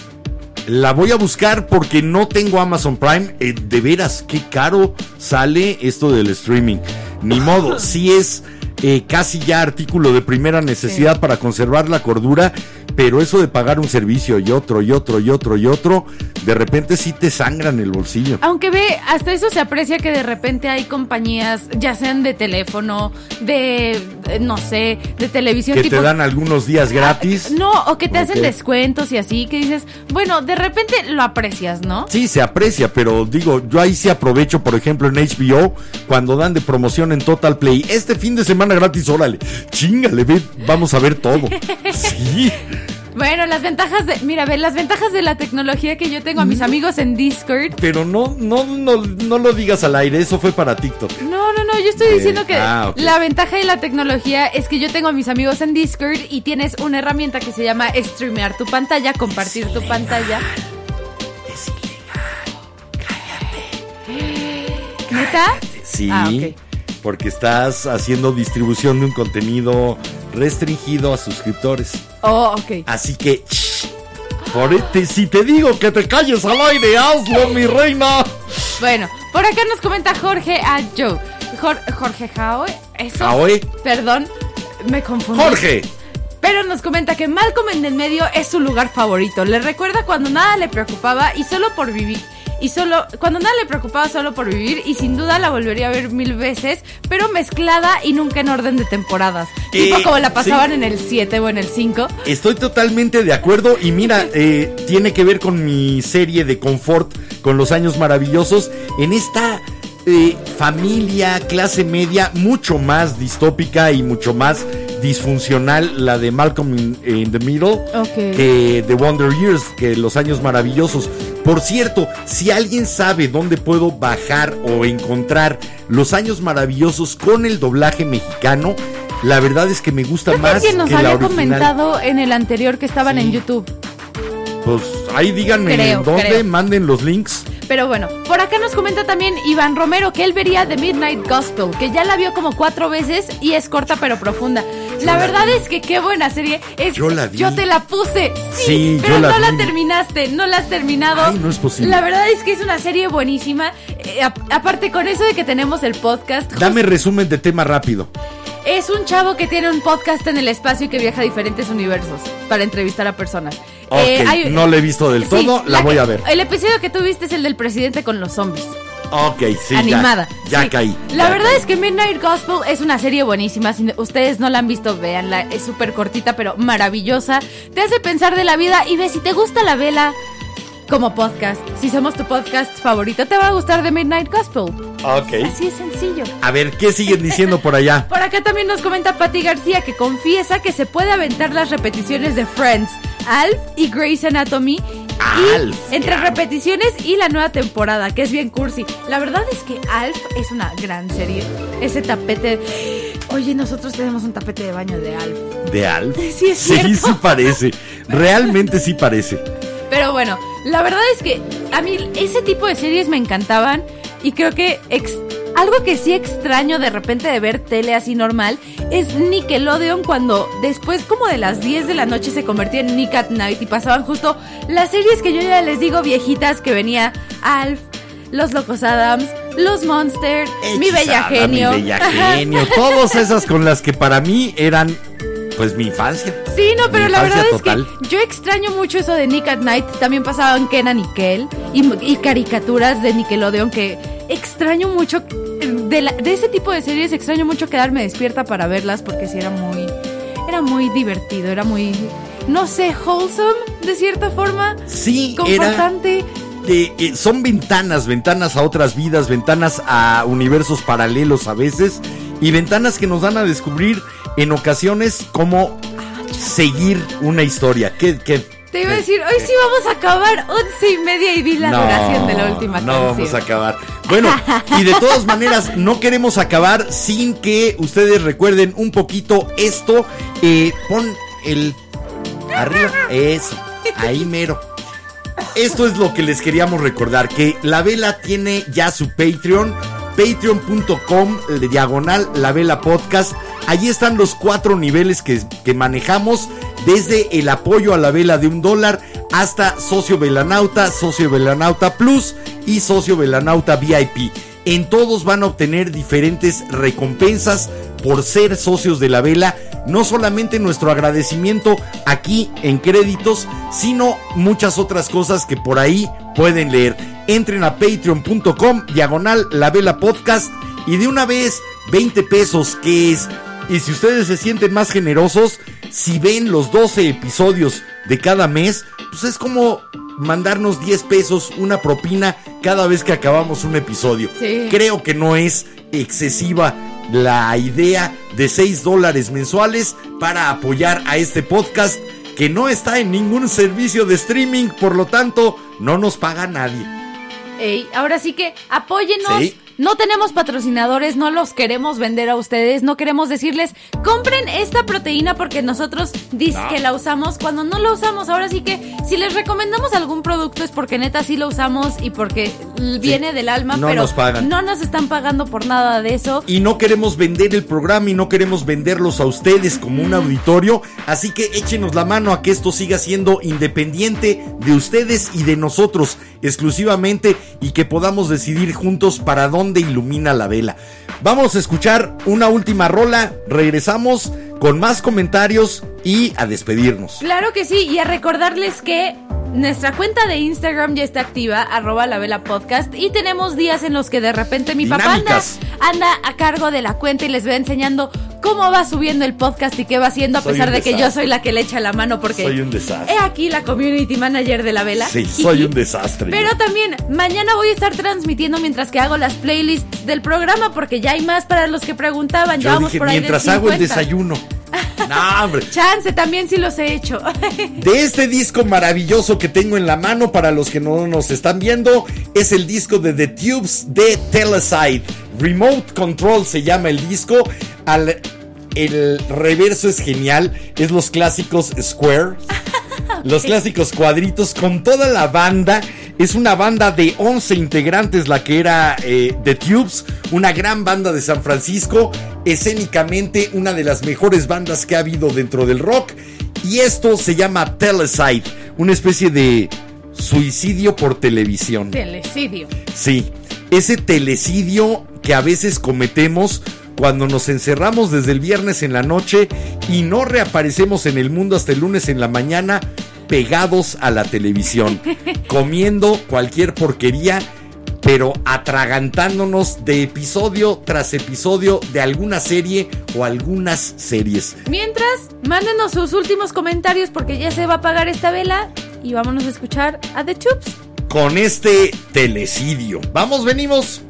La voy a buscar porque no tengo Amazon Prime. Eh, de veras, qué caro sale esto del streaming. Ni modo, sí es eh, casi ya artículo de primera necesidad para conservar la cordura, pero eso de pagar un servicio y otro y otro y otro y otro, de repente sí te sangran el bolsillo. Aunque ve, hasta eso se aprecia que de repente hay compañías, ya sean de teléfono, de, eh, no sé, de televisión Que tipo... te dan algunos días gratis. No, o que te hacen descuentos y así, que dices, bueno, de repente lo aprecias, ¿no? Sí, se aprecia, pero digo, yo ahí sí aprovecho, por ejemplo, en HBO, cuando dan de promoción en Total Play, este fin de semana gratis, órale, chingale, ve, vamos a ver todo. Sí. Bueno, las ventajas de, mira, ve, las ventajas de la tecnología que yo tengo a mis amigos en Discord. Pero no, no, no, no lo digas al aire, eso fue para TikTok. No, no, no, yo estoy diciendo que ah, la ventaja de la tecnología es que yo tengo a mis amigos en Discord y tienes una herramienta que se llama streamear tu pantalla, compartir tu pantalla. Es ¿Neta? Sí, Ah, ok. Porque estás haciendo distribución de un contenido restringido a suscriptores. Oh, ok. Así que, shh, por este, si te digo que te calles al aire, hazlo, mi reina. Bueno, por acá nos comenta Jorge a Joe. Jor- Jorge Jaoe, eso. Jaoe. Perdón, me confundí. Jorge. Pero nos comenta que Malcolm en el medio es su lugar favorito. Le recuerda cuando nada le preocupaba y solo por vivir. Y solo, cuando nada le preocupaba solo por vivir y sin duda la volvería a ver mil veces, pero mezclada y nunca en orden de temporadas. Eh, tipo como la pasaban sí. en el 7 o en el 5. Estoy totalmente de acuerdo y mira, eh, tiene que ver con mi serie de confort, con los años maravillosos, en esta eh, familia, clase media, mucho más distópica y mucho más disfuncional, la de Malcolm in, in the Middle, que The Wonder Years, que los años maravillosos. Por cierto, si alguien sabe dónde puedo bajar o encontrar los años maravillosos con el doblaje mexicano, la verdad es que me gusta Creo que más alguien nos que la había original. comentado en el anterior que estaban Sí. en YouTube. Pues ahí díganme Creo, en dónde, creo. manden los links. Pero bueno, por acá nos comenta también Iván Romero que él vería The Midnight Gospel, que ya la vio como cuatro veces y es corta pero profunda. La la verdad vi. es que qué buena serie. Es, Yo la vi. te la puse. Sí, Sí, pero yo la no la terminaste, no la has terminado. Ay, no es posible. La verdad es que es una serie buenísima. Eh, a- aparte con eso de que tenemos el podcast. Dame resumen de tema rápido. Es un chavo que tiene un podcast en el espacio y que viaja a diferentes universos para entrevistar a personas. Ok, Eh, hay- no la he visto del Sí, todo, la, voy que- a ver. El episodio que tú viste es el del presidente con los zombies. Ok, sí, ya- animada. Ya, Sí. caí. La ya verdad caí. es que Midnight Gospel es una serie buenísima. Si ustedes no la han visto, véanla. Es súper cortita, pero maravillosa. Te hace pensar de la vida y ve si te gusta la vela como podcast. Si somos tu podcast favorito, te va a gustar The Midnight Gospel. Ok. Así es sencillo. A ver, ¿qué siguen diciendo por allá? Por acá también nos comenta Patty García que confiesa que se puede aventar las repeticiones de Friends, Alf y Grey's Anatomy. y Alf, entre Alf. repeticiones y la nueva temporada, que es bien cursi. La verdad es que Alf es una gran serie. Ese tapete. Oye, nosotros tenemos un tapete de baño de Alf. ¿De Alf? Sí, es Sí, cierto. sí parece. Realmente sí parece. Pero bueno, la verdad es que a mí ese tipo de series me encantaban y creo que algo que sí extraño de repente de ver tele así normal es Nickelodeon cuando después como de las 10 de la noche se convertía en Nick at Night y pasaban justo las series que yo ya les digo viejitas que venía Alf, Los Locos Adams, Los Monsters, Mi Bella Genio. Mi bella genio. Todas esas con las que para mí eran, pues, mi infancia. Sí, no, pero la verdad es que yo extraño mucho eso de Nick at Night. También pasaban Kenan y Kel y, y caricaturas de Nickelodeon que extraño mucho. De, la- de ese tipo de series extraño mucho quedarme despierta para verlas porque sí era muy. Era muy divertido, era muy. No sé, wholesome de cierta forma. Sí, era. Confortante. eh, eh, son ventanas, ventanas a otras vidas, ventanas a universos paralelos a veces y ventanas que nos dan a descubrir en ocasiones cómo seguir una historia. ¿Qué, qué- Te iba a decir, hoy sí vamos a acabar once y media y di la No, duración de la última no canción. vamos a acabar. Bueno, y de todas maneras, no queremos acabar sin que ustedes recuerden un poquito esto. Eh, pon el arriba, eso, ahí mero. Esto es lo que les queríamos recordar, que la vela tiene ya su Patreon, patreon.com, diagonal la vela podcast. Allí están los cuatro niveles que, que manejamos, desde el apoyo a la vela de un dólar hasta socio velanauta, socio velanauta plus y socio velanauta VIP. En todos van a obtener diferentes recompensas por ser socios de la vela. No solamente nuestro agradecimiento aquí en créditos, sino muchas otras cosas que por ahí pueden leer. Entren a patreon.com, diagonal la vela podcast y de una vez 20 pesos que es. Y si ustedes se sienten más generosos, si ven los 12 episodios de cada mes, pues es como mandarnos 10 pesos, una propina cada vez que acabamos un episodio. Sí. Creo que no es excesiva la idea de 6 dólares mensuales para apoyar a este podcast que no está en ningún servicio de streaming, por lo tanto no nos paga nadie. Ey, ahora sí que apóyenos. Sí. No tenemos patrocinadores, no los queremos vender a ustedes, no queremos decirles, compren esta proteína porque nosotros No. que la usamos cuando no la usamos. Ahora sí que si les recomendamos algún producto es porque neta sí lo usamos y porque viene del alma, No pero nos pagan. no nos están pagando por nada de eso. Y no queremos vender el programa y no queremos venderlos a ustedes como un auditorio. Así que échenos la mano a que esto siga siendo independiente de ustedes y de nosotros exclusivamente y que podamos decidir juntos para dónde ilumina la vela. Vamos a escuchar una última rola. Regresamos con más comentarios y a despedirnos. Claro que sí, y a recordarles que nuestra cuenta de Instagram ya está activa, arroba la vela podcast, y tenemos días en los que de repente mi papá anda, anda a cargo de la cuenta y les va enseñando cómo va subiendo el podcast y qué va haciendo, a Soy pesar de que yo soy la que le echa la mano porque Soy un desastre. he aquí la community manager de la vela. Sí, soy un desastre. Pero también mañana voy a estar transmitiendo mientras que hago las playlists del programa porque ya hay más para los que preguntaban. ya vamos dije, por ahí mientras hago el 50. desayuno. No, hombre. Chance, también sí los he hecho. De este disco maravilloso que tengo en la mano para los que no nos están viendo, es el disco de The Tubes de Teleside. Remote Control se llama el disco. Al, el reverso es genial. Es los clásicos Square. Los clásicos cuadritos con toda la banda. Es una banda de 11 integrantes la que era eh, The Tubes, una gran banda de San Francisco, escénicamente una de las mejores bandas que ha habido dentro del rock. Y esto se llama Teleside, una especie de suicidio por televisión. Telecidio. Sí, ese telecidio que a veces cometemos cuando nos encerramos desde el viernes en la noche y no reaparecemos en el mundo hasta el lunes en la mañana pegados a la televisión, comiendo cualquier porquería, pero atragantándonos de episodio tras episodio de alguna serie o algunas series. Mientras, mándenos sus últimos comentarios porque ya se va a apagar esta vela y vámonos a escuchar a The Tubes. Con este telecidio. Vamos, venimos.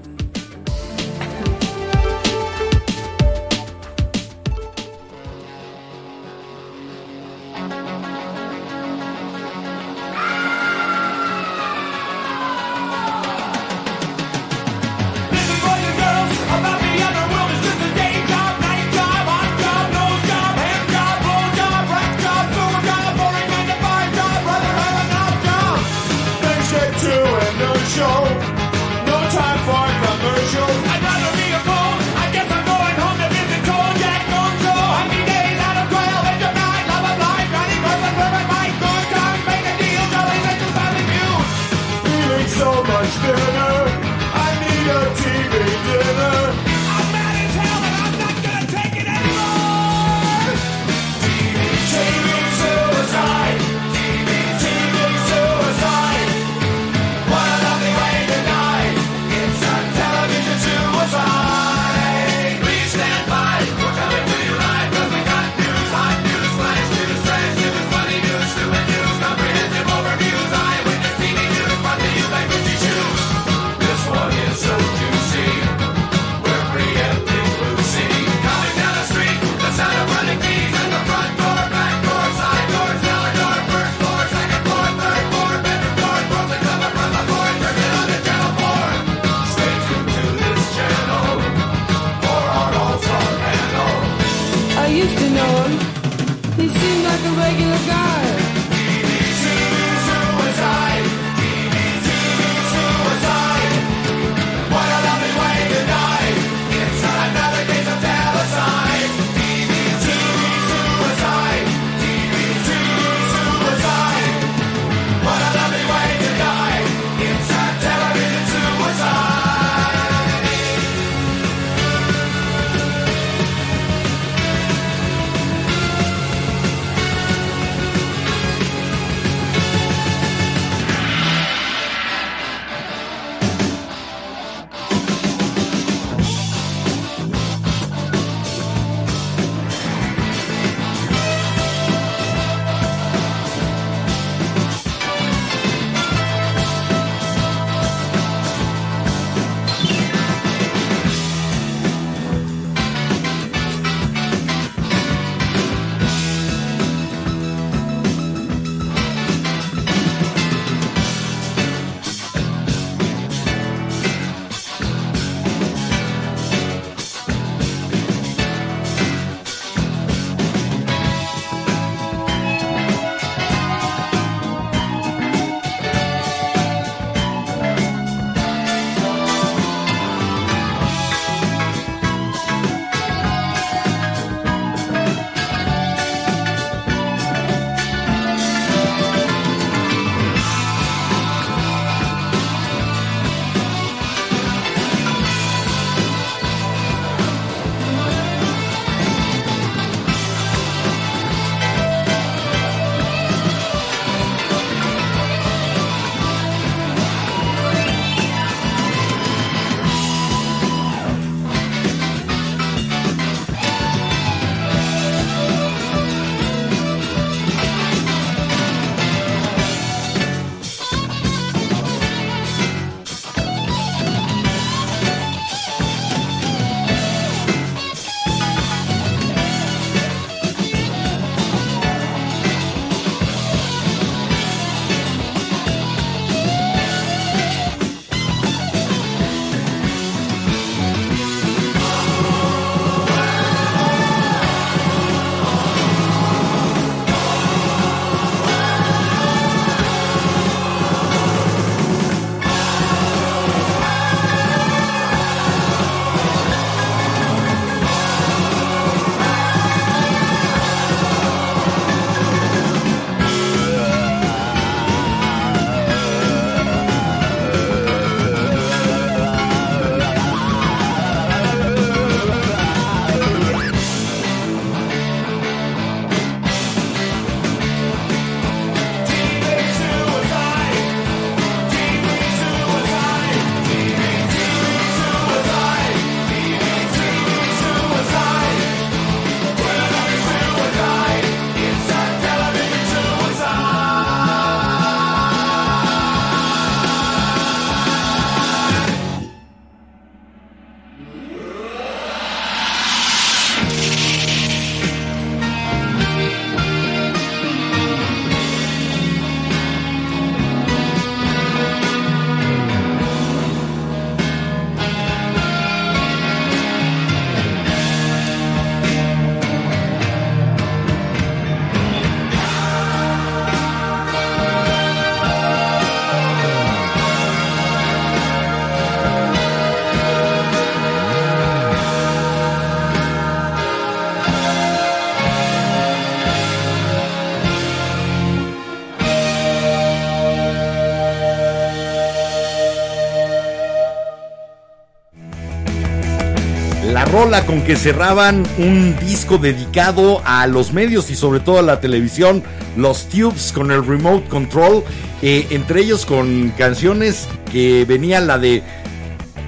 Rola con que cerraban un disco dedicado a los medios y sobre todo a la televisión, los Tubes con el Remote Control, eh, entre ellos con canciones que venía la de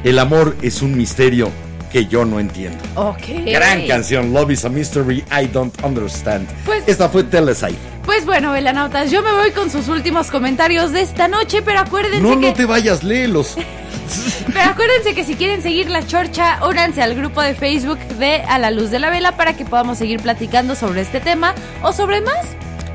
El amor es un misterio que yo no entiendo. Ok. Gran canción, Love is a Mystery I Don't Understand. Pues- Esta fue Teleside. Pues bueno, velanautas, yo me voy con sus últimos comentarios de esta noche, pero acuérdense No, que... no te vayas, léelos. Pero acuérdense que si quieren seguir la chorcha, únanse al grupo de Facebook de A la Luz de la Vela para que podamos seguir platicando sobre este tema o sobre más.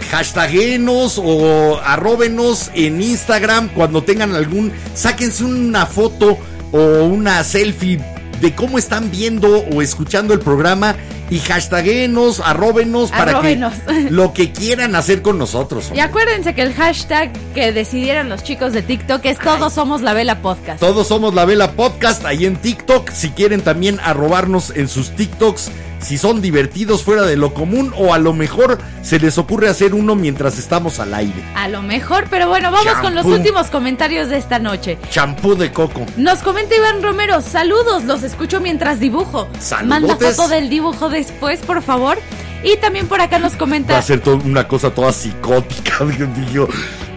Hashtaguenos o arróbenos en Instagram cuando tengan algún. Sáquense una foto o una selfie de cómo están viendo o escuchando el programa y hashtaguenos, arróbenos para Arróbenos. que lo que quieran hacer con nosotros. Y acuérdense que el hashtag que decidieron los chicos de TikTok es Todos Somos la Vela Podcast. Todos somos la Vela Podcast ahí en TikTok. Si quieren también arrobarnos en sus TikToks, si son divertidos fuera de lo común o a lo mejor se les ocurre hacer uno mientras estamos al aire. A lo mejor, pero bueno, vamos con los últimos comentarios de esta noche. Champú de coco. Nos comenta Iván Romero, saludos, los escucho mientras dibujo. Saludotes. Manda foto del dibujo después, por favor. Y también por acá nos Va comenta... a ser una cosa toda psicótica. Digo,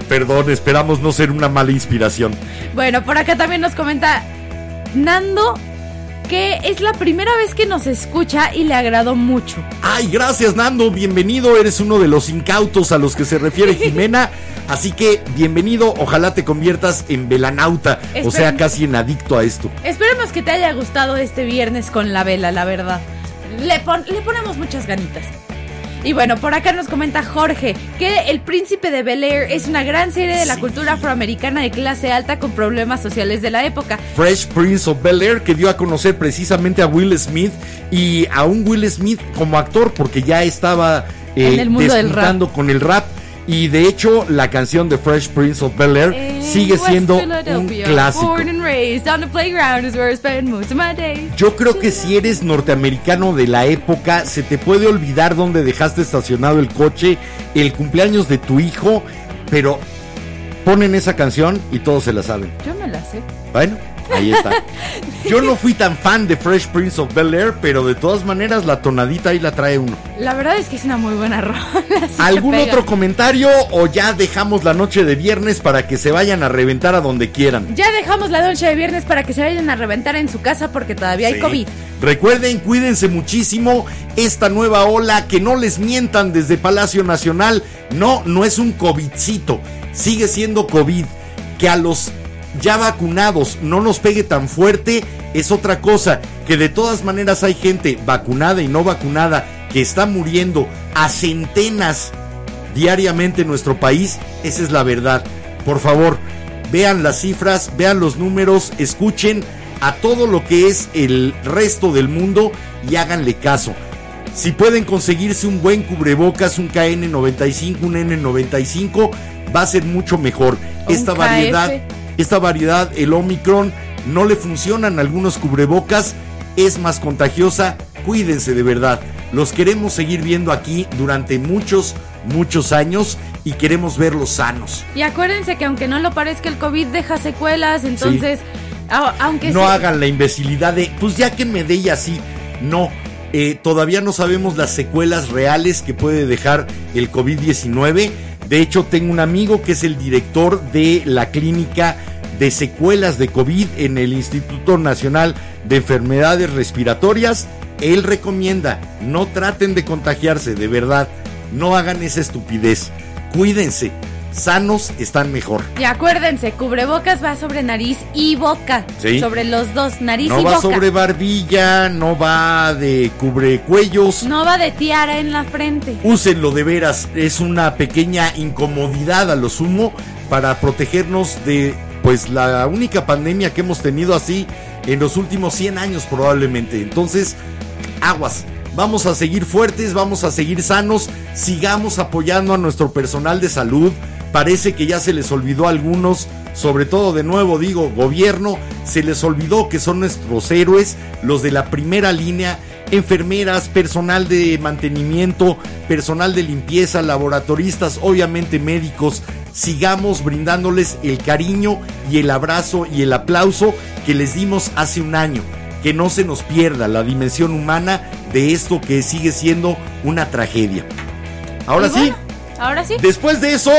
perdón, esperamos no ser una mala inspiración. Bueno, por acá también nos comenta Nando que es la primera vez que nos escucha y le agradó mucho. Ay, gracias Nando, bienvenido. Eres uno de los incautos a los que se refiere Jimena. Así que bienvenido, ojalá te conviertas en velanauta, o sea, casi en adicto a esto. Esperemos que te haya gustado este viernes con la vela, la verdad. Le, pon- le ponemos muchas ganitas. Y bueno, por acá nos comenta Jorge que El Príncipe de Bel Air es una gran serie de la Sí. cultura afroamericana de clase alta con problemas sociales de la época. Fresh Prince of Bel Air que dio a conocer precisamente a Will Smith y a un Will Smith como actor porque ya estaba eh, En el mundo del despuntando con el rap y de hecho la canción de Fresh Prince of Bel Air sigue siendo un clásico. Yo creo que si eres norteamericano de la época, se te puede olvidar dónde dejaste estacionado el coche, el cumpleaños de tu hijo, pero ponen esa canción y todos se la saben. Yo me la sé. Bueno, ahí está. Yo no fui tan fan de Fresh Prince of Bel Air, pero de todas maneras la tonadita ahí la trae uno. La verdad es que es una muy buena rola. ¿Algún otro comentario o ya dejamos la noche de viernes para que se vayan a reventar a donde quieran? Ya dejamos la noche de viernes para que se vayan a reventar en su casa porque todavía hay. COVID. Recuerden, cuídense muchísimo. Esta nueva ola, que no les mientan desde Palacio Nacional. No, no es un COVIDcito. Sigue siendo COVID. Que a los ya vacunados no nos pegue tan fuerte es otra cosa. Que de todas maneras hay gente vacunada y no vacunada que está muriendo a centenas diariamente en nuestro país. Esa es la verdad. Por favor, vean las cifras, vean los números, escuchen a todo lo que es el resto del mundo y háganle caso. Si pueden conseguirse un buen cubrebocas, un KN95, un N95, va a ser mucho mejor. Esta KF. Esta variedad, el Omicron, no le funcionan algunos cubrebocas, es más contagiosa. Cuídense de verdad. Los queremos seguir viendo aquí durante muchos, muchos años y queremos verlos sanos. Y acuérdense que aunque no lo parezca el COVID deja secuelas, entonces a- aunque no hagan la imbecilidad de, pues ya que me dé y así. No, eh, todavía no sabemos las secuelas reales que puede dejar el COVID-19. De hecho, tengo un amigo que es el director de la clínica de secuelas de COVID en el Instituto Nacional de Enfermedades Respiratorias. Él recomienda, no traten de contagiarse, de verdad, no hagan esa estupidez. Cuídense, sanos están mejor. Y acuérdense, cubrebocas va sobre nariz y boca. Sí. Sobre los dos, nariz No y va boca. sobre barbilla, no va de cubrecuellos. No va de tiara en la frente. Úsenlo de veras, es una pequeña incomodidad a lo sumo para protegernos de pues la única pandemia que hemos tenido así en los últimos 100 años probablemente. Entonces, aguas. Vamos a seguir fuertes, vamos a seguir sanos, sigamos apoyando a nuestro personal de salud. Parece que ya se les olvidó a algunos, sobre todo de nuevo digo, gobierno, se les olvidó que son nuestros héroes, los de la primera línea, enfermeras, personal de mantenimiento, personal de limpieza, laboratoristas, obviamente médicos. Sigamos brindándoles el cariño y el abrazo y el aplauso que les dimos hace un año que no se nos pierda la dimensión humana de esto que sigue siendo una tragedia. Ahora sí, Ahora sí. después de eso,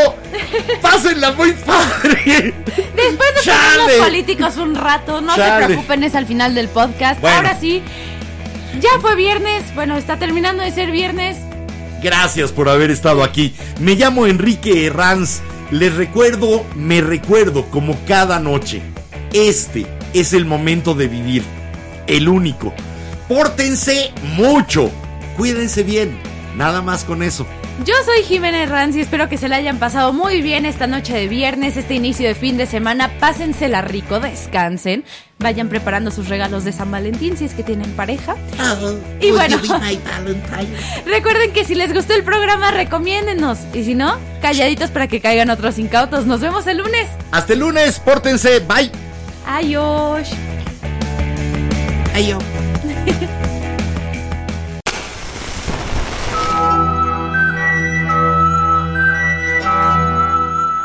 pásenla muy padre. Después de Chale. ponernos políticos un rato, no Chale. se preocupen, es al final del podcast. Bueno. Ahora sí, ya fue viernes. Bueno, está terminando de ser viernes. Gracias por haber estado aquí. Me llamo Enrique Herranz. Les recuerdo, me recuerdo como cada noche. Este es el momento de vivir. El único. Pórtense mucho. Cuídense bien. Nada más con eso. Yo soy Jiménez Ranz y espero que se la hayan pasado muy bien esta noche de viernes, este inicio de fin de semana. Pásensela rico, descansen. Vayan preparando sus regalos de San Valentín si es que tienen pareja. Y bueno, recuerden que si les gustó el programa, recomiéndenos. Y si no, calladitos para que caigan otros incautos. Nos vemos el lunes. Hasta el lunes. Pórtense. Bye. Adiós. Ayo.